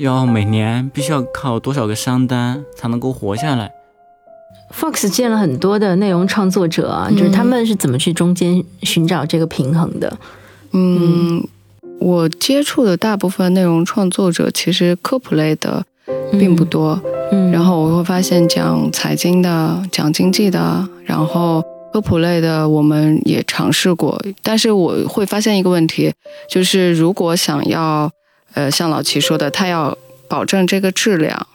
要每年必须要靠多少个商单才能够活下来。Fox 见了很多的内容创作者啊，嗯。就是他们是怎么去中间寻找这个平衡的？嗯，我接触的大部分内容创作者其实科普类的并不多，嗯，然后我会发现讲财经的、讲经济的，然后科普类的我们也尝试过，但是我会发现一个问题，就是如果想要，呃，像老齐说的，他要保证这个质量，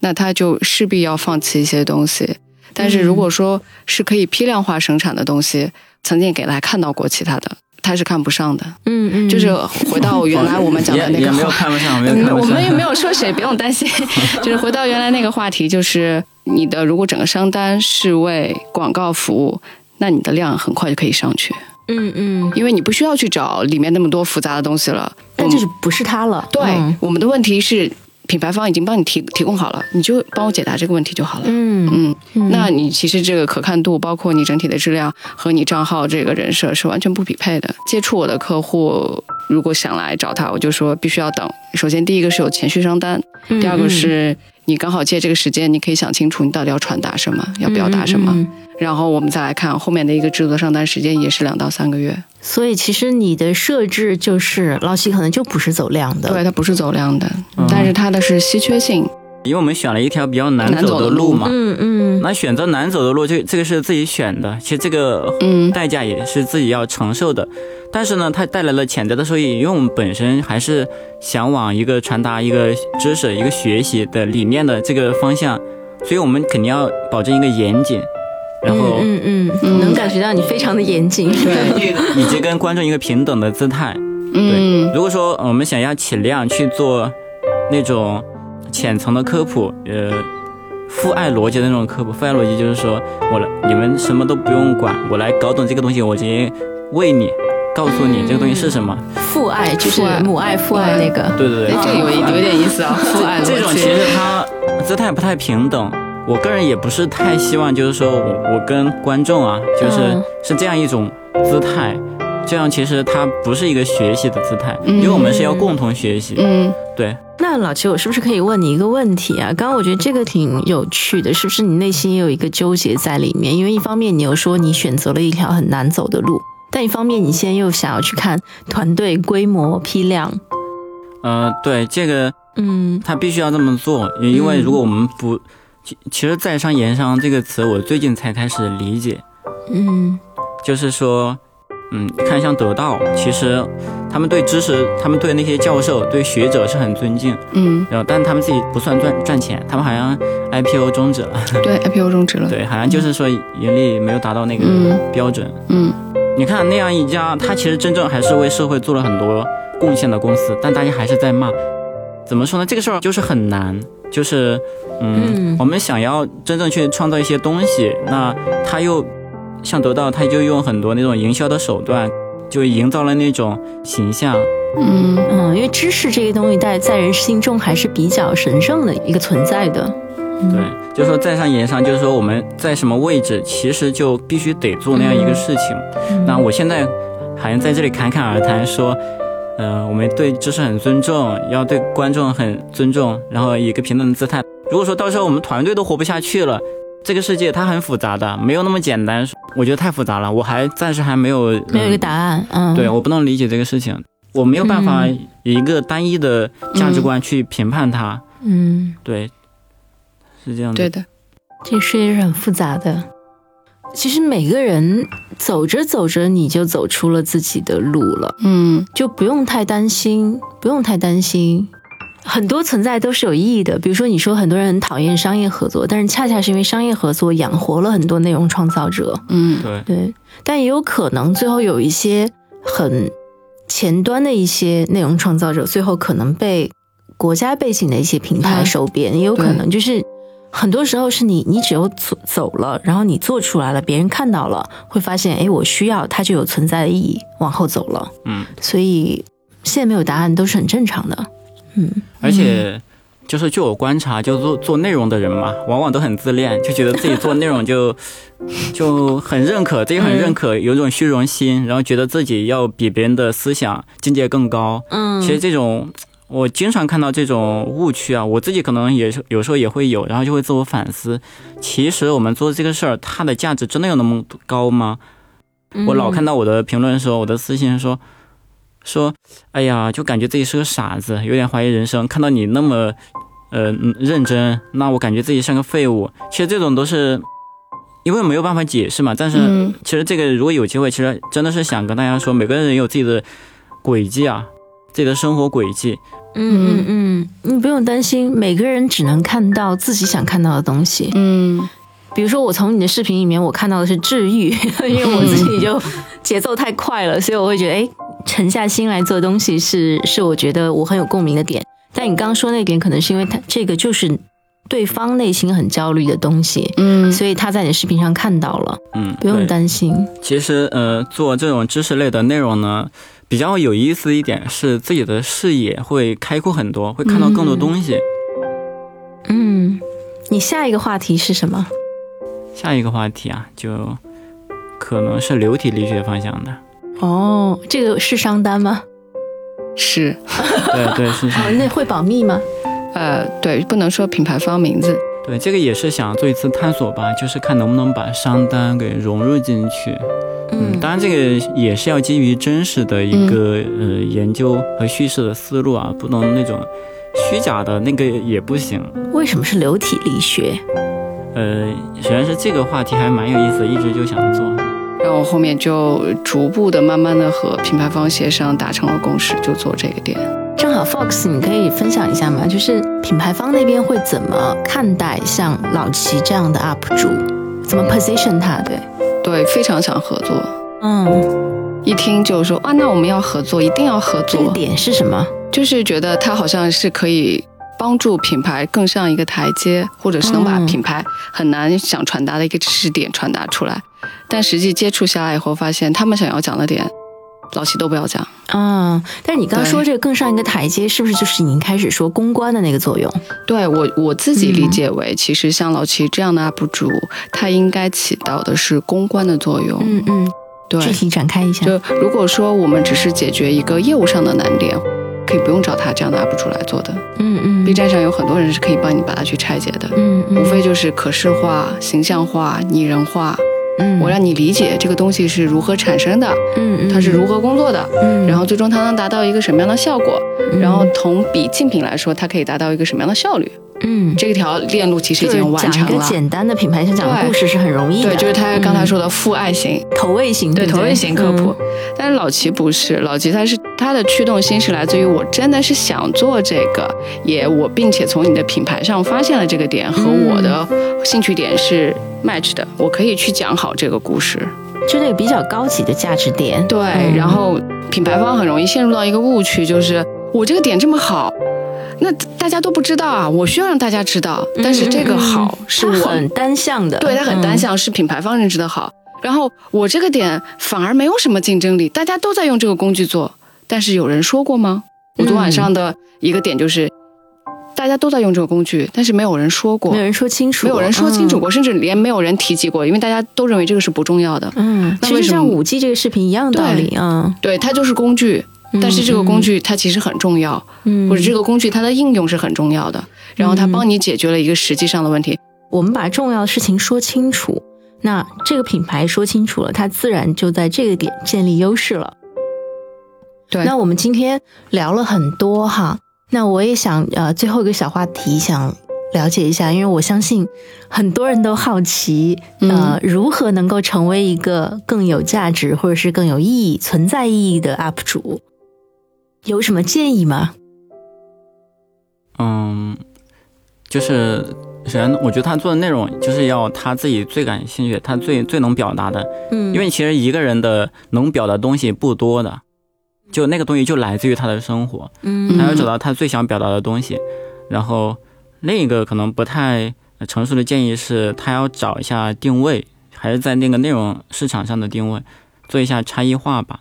那他就势必要放弃一些东西。但是如果说是可以批量化生产的东西，曾经给他看到过其他的，他是看不上的。嗯嗯，就是回到 原来我们讲的那也也没有看不上，没有看嗯，不上。我们也没有说谁，不用担心。就是回到原来那个话题，就是你的如果整个商单是为广告服务，那你的量很快就可以上去，嗯嗯，因为你不需要去找里面那么多复杂的东西了。但就是不是他了？对、嗯我们的问题是，品牌方已经帮你提提供好了，你就帮我解答这个问题就好了。嗯嗯，嗯那你其实这个可看度，包括你整体的质量和你账号这个人设是完全不匹配的。接触我的客户，如果想来找他，我就说必须要等。首先，第一个是有前序商单，嗯第二个是你刚好借这个时间，你可以想清楚你到底要传达什么，要表达什么。嗯嗯。嗯然后我们再来看后面的一个制作上单时间也是两到三个月，所以其实你的设置就是老齐可能就不是走量的，对，它不是走量的。嗯，但是它的是稀缺性，因为我们选了一条比较难难走的路走的路嘛，嗯嗯。那选择难走的路，这这个是自己选的，其实这个嗯。代价也是自己要承受的。但是呢，它带来了潜在的收益，因为我们本身还是想往一个传达一个知识、一个学习的理念的这个方向，所以我们肯定要保证一个严谨，然后嗯嗯嗯，能感觉到你非常的严谨。对，以及跟观众一个平等的姿态。嗯如果说我们想要起量去做那种浅层的科普，呃，父爱逻辑的那种科普，父爱逻辑就是说我来，你们什么都不用管，我来搞懂这个东西，我直接喂你告诉你这个东西是什么。父爱就是母爱父爱那个。对对对哎，，这个有有点意思啊，父爱这种其实它姿态不太平等。我个人也不是太希望，就是说我我跟观众啊，就是、嗯是这样一种姿态，这样其实它不是一个学习的姿态，嗯因为我们是要共同学习。嗯对，那老齐，我是不是可以问你一个问题啊？刚刚我觉得这个挺有趣的，是不是你内心也有一个纠结在里面？因为一方面你又说你选择了一条很难走的路，但一方面你现在又想要去看团队规模批量，呃，对这个嗯。他必须要这么做，因为如果我们不，其其实“在商言商”这个词，我最近才开始理解，嗯。就是说，嗯，看像得到，其实他们对知识，他们对那些教授、对学者是很尊敬，嗯，然后但他们自己不算赚赚钱，他们好像 IPO 终止了，对，IPO 终止了，对，好像就是说盈利没有达到那个嗯。标准。嗯你看那样一家，他其实真正还是为社会做了很多贡献的公司，但大家还是在骂。怎么说呢？这个事儿就是很难，就是，嗯，嗯我们想要真正去创造一些东西，那他又像得到，他就用很多那种营销的手段，就营造了那种形象。嗯嗯，因为知识这个东西在在人心中还是比较神圣的一个存在的。对，就是说在上言上，就是说我们在什么位置，其实就必须得做那样一个事情。嗯那我现在好像在这里侃侃而谈说，呃，我们对知识很尊重，要对观众很尊重，然后以一个平等的姿态。如果说到时候我们团队都活不下去了，这个世界它很复杂的，没有那么简单。我觉得太复杂了，我还暂时还没有、没有一个嗯答案，嗯，对，我不能理解这个事情，我没有办法嗯以一个单一的价值观去评判它。嗯，对，是这样的。对的，这个世界是很复杂的。其实每个人走着走着，你就走出了自己的路了，嗯。就不用太担心，不用太担心。很多存在都是有意义的，比如说你说很多人很讨厌商业合作，但是恰恰是因为商业合作养活了很多内容创造者，嗯。对，对，但也有可能最后有一些很前端的一些内容创造者，最后可能被国家背景的一些平台嗯收编，也有可能就是很多时候是你你只有走走了，然后你做出来了，别人看到了，会发现哎，我需要它就有存在的意义，往后走了。嗯，所以现在没有答案都是很正常的。嗯而且就是据我观察，就做做内容的人嘛，往往都很自恋，就觉得自己做内容就 就很认可，自己很认可，有种虚荣心，然后觉得自己要比别人的思想境界更高。嗯其实这种。我经常看到这种误区啊，我自己可能也是有时候也会有，然后就会自我反思。其实我们做这个事儿，它的价值真的有那么高吗？我老看到我的评论说，我的私信说说，哎呀，就感觉自己是个傻子，有点怀疑人生。看到你那么呃嗯认真，那我感觉自己像个废物。其实这种都是因为没有办法解释嘛。但是嗯其实这个如果有机会，其实真的是想跟大家说，每个人有自己的轨迹啊，自己的生活轨迹。嗯嗯嗯，你不用担心，每个人只能看到自己想看到的东西。嗯比如说，我从你的视频里面我看到的是治愈，因为我自己就节奏太快了，所以我会觉得，哎，沉下心来做东西是是我觉得我很有共鸣的点。但你刚刚说那点，可能是因为他这个就是对方内心很焦虑的东西，嗯所以他在你的视频上看到了，嗯，不用担心。其实呃，做这种知识类的内容呢，比较有意思一点是自己的视野会开阔很多，会看到更多东西。嗯，你下一个话题是什么？下一个话题啊，就可能是流体力学方向的。哦，这个是商单吗？是对对是哦，是，那会保密吗？呃对，不能说品牌方名字，对这个也是想做一次探索吧，就是看能不能把商单给融入进去。嗯，当然这个也是要基于真实的一个、呃研究和叙事的思路啊，不能那种虚假的那个也不行。为什么是流体力学？呃，首先是这个话题还蛮有意思，一直就想做。然后后面就逐步的、慢慢的和品牌方协商，达成了共识，就做这个店。正好，Fox，你可以分享一下吗？就是品牌方那边会怎么看待像老齐这样的 UP 主，怎么 position 他？对，对，非常想合作。嗯，一听就说啊，那我们要合作，一定要合作。这个点是什么？就是觉得他好像是可以帮助品牌更上一个台阶，或者是能把嗯品牌很难想传达的一个知识点传达出来。但实际接触下来以后，发现他们想要讲的点，老齐都不要讲。嗯，但是你刚刚说这个更上一个台阶，是不是就是您开始说公关的那个作用？对我我自己理解为，其实像老齐这样的 UP 主，他应该起到的是公关的作用。嗯嗯，对，具体展开一下。就如果说我们只是解决一个业务上的难点，可以不用找他这样的 UP 主来做的。嗯嗯 B 站上有很多人是可以帮你把它去拆解的，嗯嗯，无非就是可视化、形象化、拟人化，嗯。我让你理解这个东西是如何产生的，嗯嗯它是如何工作的，嗯，然后最终它能达到一个什么样的效果，嗯。然后同比竞品来说，它可以达到一个什么样的效率。嗯，这条链路其实已经就是讲一个完成了。简单的品牌想讲的故事是很容易的，对，就是他刚才嗯说的父爱型，投喂型，不对投喂型科普嗯。但是老齐不是，老齐他是他的驱动心是来自于我真的是想做这个，也我并且从你的品牌上发现了这个点和我的兴趣点是 match 的，我可以去讲好这个故事。就那个比较高级的价值点。对，嗯然后品牌方很容易陷入到一个误区，就是我这个点这么好。那大家都不知道啊，我需要让大家知道，但是这个好是很单向的，对，它很单嗯。向，是品牌方认知的好。然后我这个点反而没有什么竞争力，大家都在用这个工具做，但是有人说过吗？我昨晚上的一个点就是，大家都在用这个工具，但是没有人说过没有，人说清楚，没有人说清楚过，甚至连没有人提及过，因为大家都认为这个是不重要的。嗯。嗯，那为什么其实像五 G 这个视频一样的道理啊。对，它就是工具，但是这个工具它其实很重要，嗯，或者这个工具它的应用是很重要的，然后它帮你解决了一个实际上的问题。我们把重要的事情说清楚，那这个品牌说清楚了，它自然就在这个点建立优势了。对。那我们今天聊了很多哈，那我也想呃最后一个小话题想了解一下，因为我相信很多人都好奇，呃，如何能够成为一个更有价值或者是更有意义、存在意义的 UP 主，有什么建议吗？嗯，就是首先，我觉得他做的内容就是要他自己最感兴趣，他最最能表达的。嗯，因为其实一个人的能表达东西不多的，就那个东西就来自于他的生活，嗯他要找到他最想表达的东西。然后另一个可能不太呃成熟的建议是，他要找一下定位，还是在那个内容市场上的定位，做一下差异化吧。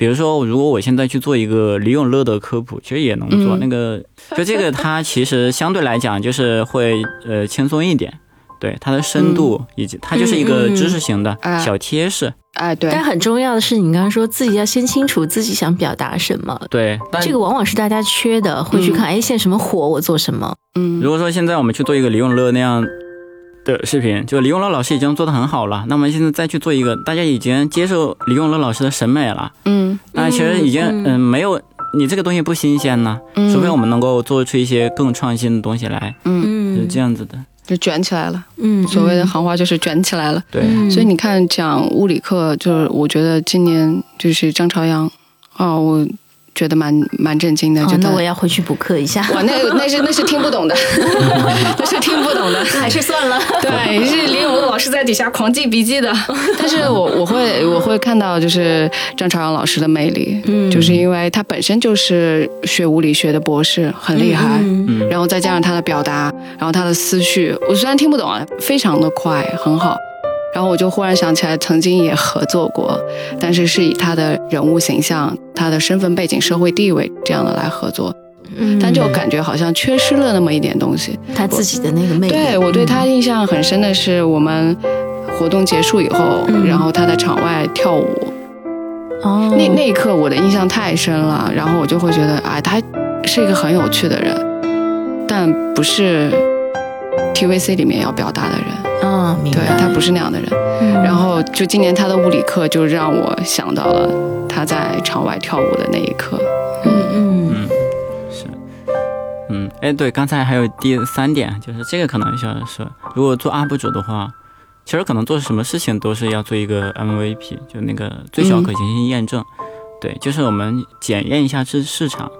比如说，如果我现在去做一个李永乐的科普，其实也能做。嗯。那个 就这个，它其实相对来讲就是会呃轻松一点，对它的深度以及它就是一个知识型的哎。小贴士。哎，对，但很重要的是，你刚刚说自己要先清楚自己想表达什么，对，但这个往往是大家缺的，会去看哎现在什么火我做什么。嗯。如果说现在我们去做一个李永乐那样的视频，就李永乐老师已经做的很好了，那么现在再去做一个，大家已经接受李永乐老师的审美了，嗯。那其实已经嗯。嗯、没有你这个东西不新鲜呢，嗯，除非我们能够做出一些更创新的东西来，嗯，是嗯。这样子的。就卷起来了。嗯，所谓的行话就是卷起来了。对，嗯，所以你看，讲物理课，就是我觉得今年就是张朝阳，哦，我觉得蛮蛮震惊的，哦就，他那我要回去补课一下。哇，那那是那是听不懂的，那是听不懂的。还是算了。对，是李永乐老师在底下狂记笔记的。但是我我会我会看到就是张朝阳老师的魅力，嗯就是因为他本身就是学物理学的博士，很厉害。嗯嗯，然后再加上他的表达，然后他的思绪，我虽然听不懂啊，非常的快，很好。然后我就忽然想起来，曾经也合作过，但是是以他的人物形象、他的身份背景、社会地位这样的来合作，嗯但就感觉好像缺失了那么一点东西。他自己的那个魅力。对我对他印象很深的是，我们活动结束以后，嗯然后他在场外跳舞，哦，那那一刻我的印象太深了，然后我就会觉得，哎，他是一个很有趣的人，但不是 TVC 里面要表达的人，嗯，明白。对他不是那样的人。嗯然后就今年他的物理课就让我想到了他在场外跳舞的那一刻。嗯嗯嗯，是。嗯，哎，对，刚才还有第三点，就是这个可能需要说，如果做 UP 主的话，其实可能做什么事情都是要做一个 MVP，就那个最小可行性验证。对，就是我们检验一下市市场。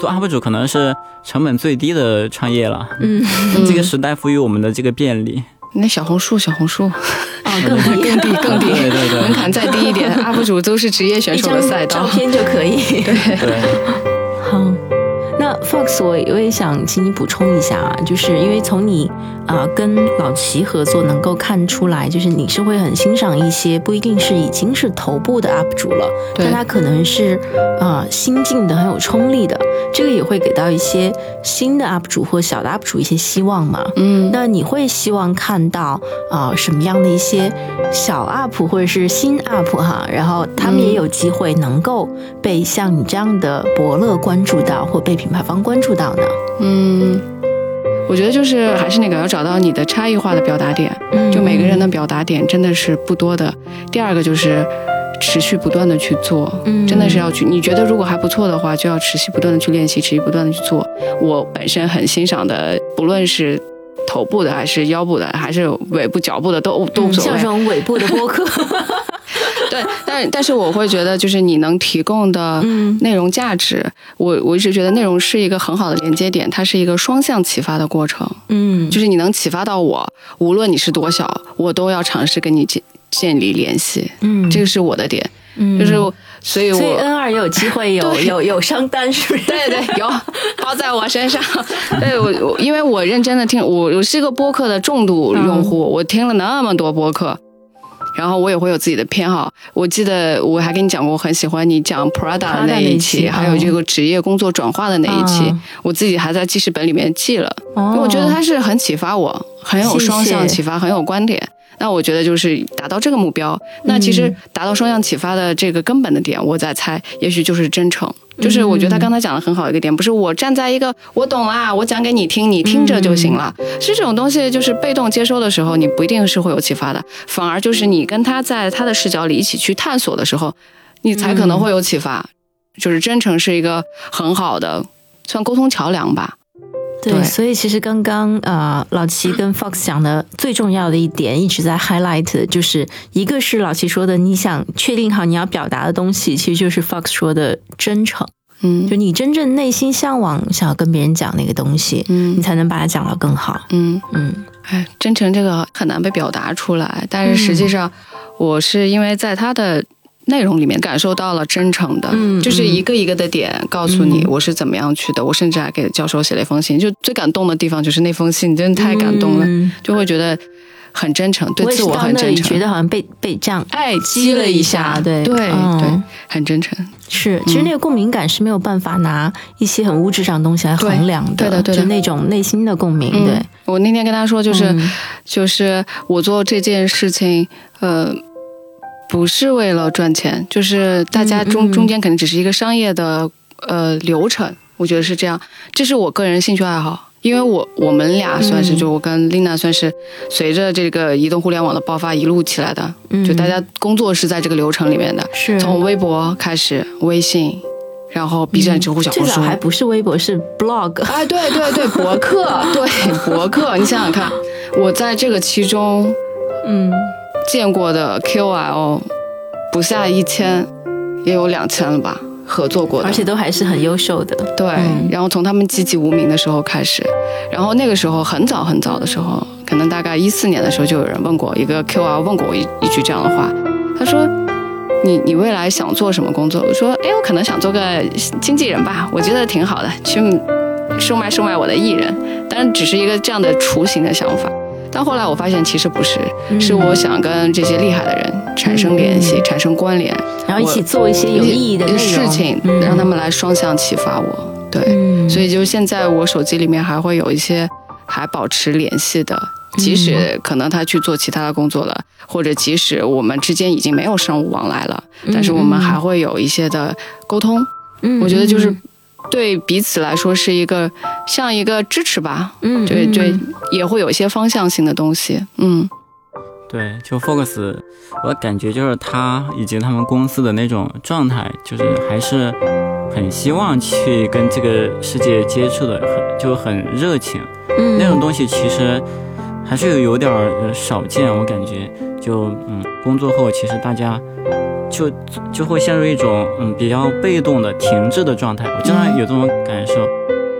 做 UP 主可能是成本最低的创业了。嗯，这个时代赋予我们的这个便利。那小红书，小红书，啊，更低，更低，更低，对对对，门槛再低一点，UP 主都是职业选手的赛道，照片就可以。对对。好，那 Fox，我我也想请你补充一下啊，就是因为从你。啊，跟老齐合作能够看出来，就是你是会很欣赏一些不一定是已经是头部的 UP 主了，但他可能是啊新进的很有冲力的，这个也会给到一些新的 UP 主或小的 UP 主一些希望嘛。嗯，那你会希望看到啊什么样的一些小 UP 或者是新 UP 哈，然后他们也有机会能够被像你这样的伯乐关注到，或被品牌方关注到呢？嗯。我觉得就是还是那个要找到你的差异化的表达点，就每个人的表达点真的是不多的。第二个就是持续不断的去做，真的是要去。你觉得如果还不错的话，就要持续不断的去练习，持续不断的去做。我本身很欣赏的，不论是头部的，还是腰部的，还是尾部、脚部的，都都无所谓。像这种尾部的播客。对，但但是我会觉得，就是你能提供的内容价值，我我一直觉得内容是一个很好的连接点，它是一个双向启发的过程。嗯，就是你能启发到我，无论你是多小，我都要尝试跟你建建立联系。嗯，这个是我的点。嗯，就是所以，所以 N 二也有机会有 有有商单，是不是？对对，有包在我身上。对我我，因为我认真的听，我我是一个播客的重度用户，我听了那么多播客。然后我也会有自己的偏好。我记得我还跟你讲过，我很喜欢你讲 Prada 的那一期，还有这个职业工作转化的那一期，我自己还在记事本里面记了。因为我觉得它是很启发我，很有双向启发，很有观点。那我觉得就是达到这个目标。那其实达到双向启发的这个根本的点，我在猜，也许就是真诚。就是我觉得他刚才讲的很好一个点，不是我站在一个我懂啦，我讲给你听，你听着就行了。是这种东西，就是被动接收的时候，你不一定是会有启发的，反而就是你跟他在他的视角里一起去探索的时候，你才可能会有启发。就是真诚是一个很好的算沟通桥梁吧。对，所以其实刚刚呃，老齐跟 Fox 讲的最重要的一点，一直在 highlight，就是一个是老齐说的，你想确定好你要表达的东西，其实就是 Fox 说的真诚，嗯，就你真正内心向往想要跟别人讲那个东西，嗯，你才能把它讲得更好，嗯。嗯，哎，真诚这个很难被表达出来，但是实际上我是因为在他的。内容里面感受到了真诚的，就是一个一个的点告诉你我是怎么样去的。我甚至还给教授写了一封信，就最感动的地方就是那封信，真的太感动了，就会觉得很真诚，对自我很真诚，觉得好像被被这样爱激了一下，对对对，很真诚。是，其实那个共鸣感是没有办法拿一些很物质上的东西来衡量的，对的，对的，就那种内心的共鸣。对我那天跟他说，就是就是我做这件事情，呃。不是为了赚钱，就是大家中中间可能只是一个商业的呃流程，我觉得是这样。这是我个人兴趣爱好，因为我我们俩算是就我跟丽娜算是随着这个移动互联网的爆发一路起来的，就大家工作是在这个流程里面的，是从微博开始，微信，然后 B 站、知乎、小红书，还不是微博是 blog，哎，对对对，博客，对博客，你想想看，我在这个其中，嗯。见过的 QL 不下一千，也有两千了吧？合作过的，而且都还是很优秀的。对，然后从他们籍籍无名的时候开始，然后那个时候很早很早的时候，可能大概一四年的时候，就有人问过一个 QL 问过我一一句这样的话，他说：“你你未来想做什么工作？”我说：“哎，我可能想做个经纪人吧，我觉得挺好的，去售卖售卖我的艺人，当然只是一个这样的雏形的想法。”但后来我发现，其实不是，是我想跟这些厉害的人产生联系、产生关联，然后一起做一些有意义的事情，让他们来双向启发我。对，所以就现在我手机里面还会有一些还保持联系的，即使可能他去做其他的工作了，或者即使我们之间已经没有商务往来了，但是我们还会有一些的沟通。嗯，我觉得就是。对彼此来说是一个像一个支持吧，嗯，对对，也会有一些方向性的东西，嗯，对，就 Focus，我感觉就是他以及他们公司的那种状态，就是还是很希望去跟这个世界接触的，很就很热情。嗯。那种东西其实还是有有点少见，我感觉。就嗯，工作后其实大家就就会陷入一种嗯比较被动的停滞的状态，我经常有这种感受。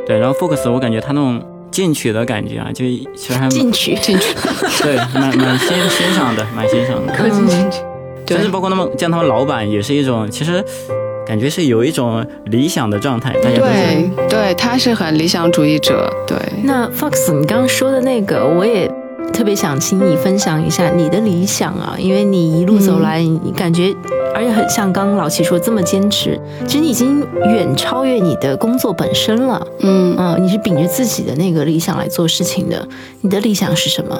对，然后 Focus 我感觉他那种进取的感觉啊，就其实还进取，进取，对蛮蛮欣欣赏的，蛮欣赏的。科技进去，对甚至包括他们见他们老板也是一种，其实感觉是有一种理想的状态，对对，他是很理想主义者，对。那 Fox，你刚刚说的那个，我也特别想请你分享一下你的理想啊，因为你一路走来，你感觉，而且很像刚刚老齐说这么坚持，其实你已经远超越你的工作本身了。嗯，嗯，你是秉着自己的那个理想来做事情的。你的理想是什么？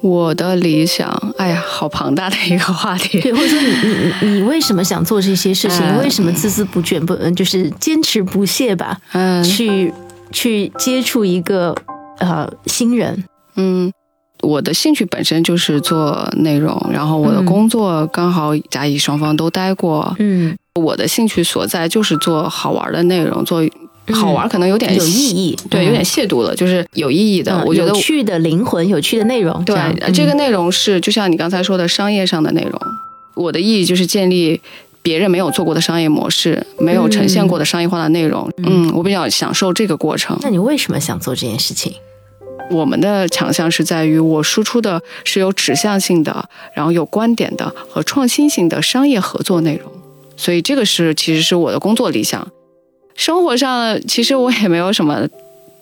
我的理想，哎呀，好庞大的一个话题。对，或者说你你你你为什么想做这些事情？嗯为什么孜孜不倦不嗯，就是坚持不懈吧？嗯去去接触一个呃新人。嗯，我的兴趣本身就是做内容，然后我的嗯工作刚好甲乙双方都待过。嗯，我的兴趣所在就是做好玩的内容，做好玩可能有点有意义，对，嗯有点亵渎了，就是有意义的。嗯我觉得有趣的灵魂，有趣的内容。对这个嗯内容是就像你刚才说的商业上的内容，我的意义就是建立别人没有做过的商业模式，没有呈现过的商业化的内容。嗯，我比较享受这个过程。那你为什么想做这件事情？我们的强项是在于我输出的是有指向性的，然后有观点的和创新性的商业合作内容，所以这个是其实是我的工作理想。生活上其实我也没有什么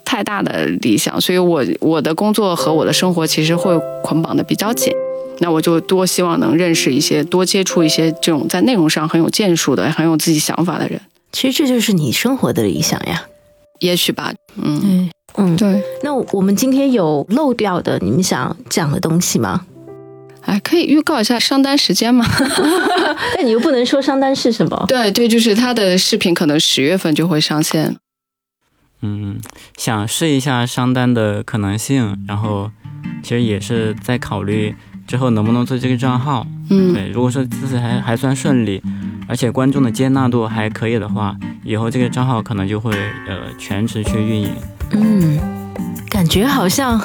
太大的理想，所以我我的工作和我的生活其实会捆绑的比较紧。那我就多希望能认识一些，多接触一些这种在内容上很有建树的、很有自己想法的人。其实这就是你生活的理想呀。也许吧，嗯，嗯嗯，对，那我们今天有漏掉的你们想讲的东西吗？哎，可以预告一下上单时间吗？但你又不能说商单是什么。对对，就是他的视频可能十月份就会上线。嗯，想试一下商单的可能性，然后其实也是在考虑之后能不能做这个账号。嗯，对，如果说这次还还算顺利，而且观众的接纳度还可以的话，以后这个账号可能就会呃全职去运营。嗯，感觉好像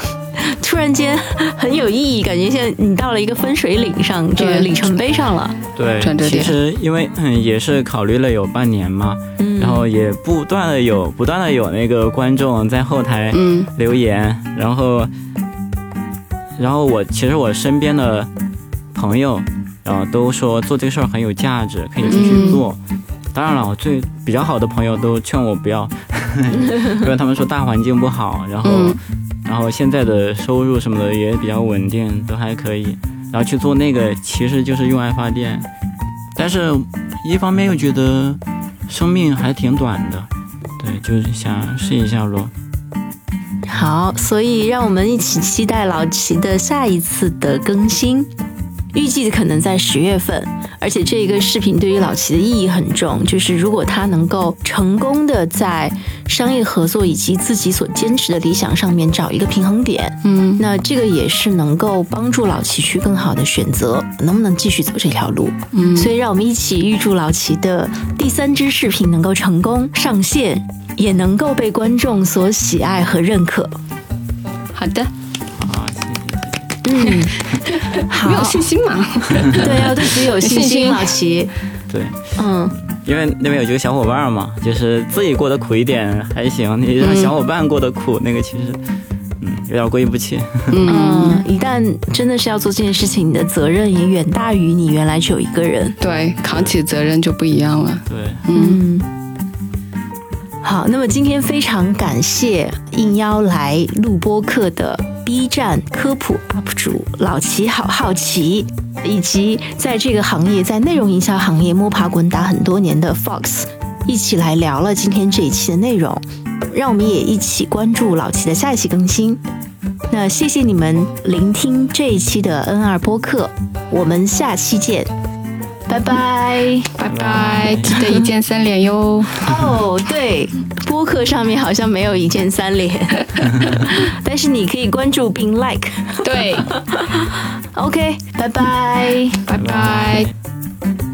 突然间很有意义，感觉现在你到了一个分水岭上，这个里程碑上了。对其实因为嗯也是考虑了有半年嘛，嗯，然后也不断的有不断的有那个观众在后台嗯留言，然后，然后我其实我身边的朋友，然后都说做这个事儿很有价值，可以继续做。当然了，我最比较好的朋友都劝我不要，因为他们说大环境不好，然后，嗯然后现在的收入什么的也比较稳定，都还可以。然后去做那个其实就是用爱发电，但是一方面又觉得生命还挺短的，对，就是想试一下咯。好，所以让我们一起期待老齐的下一次的更新，预计可能在十月份。而且这个视频对于老齐的意义很重，就是如果他能够成功的在商业合作以及自己所坚持的理想上面找一个平衡点，嗯那这个也是能够帮助老齐去更好的选择能不能继续走这条路。嗯，所以让我们一起预祝老齐的第三支视频能够成功上线，也能够被观众所喜爱和认可。好的，好，谢谢。嗯，好没有信心嘛？对，要对自己有信心，老齐。对，嗯，因为那边有几个小伙伴嘛，就是自己过得苦一点还行，你让小伙伴过得苦，那个其实，嗯，有点过意不去。嗯嗯，一旦真的是要做这件事情，你的责任也远大于你原来只有一个人。对，扛起责任就不一样了。对，嗯，嗯，好，那么今天非常感谢应邀来录播课的 B 站科普 UP 主老齐好好奇，以及在这个行业在内容营销行业摸爬滚打很多年的 Fox，一起来聊了今天这一期的内容，让我们也一起关注老齐的下一期更新。那谢谢你们聆听这一期的 N 二播客，我们下期见，拜拜。拜拜，记得一键三连哟。哦，对，播客上面好像没有一键三连，但是你可以关注并 like。对，OK，拜拜。拜拜。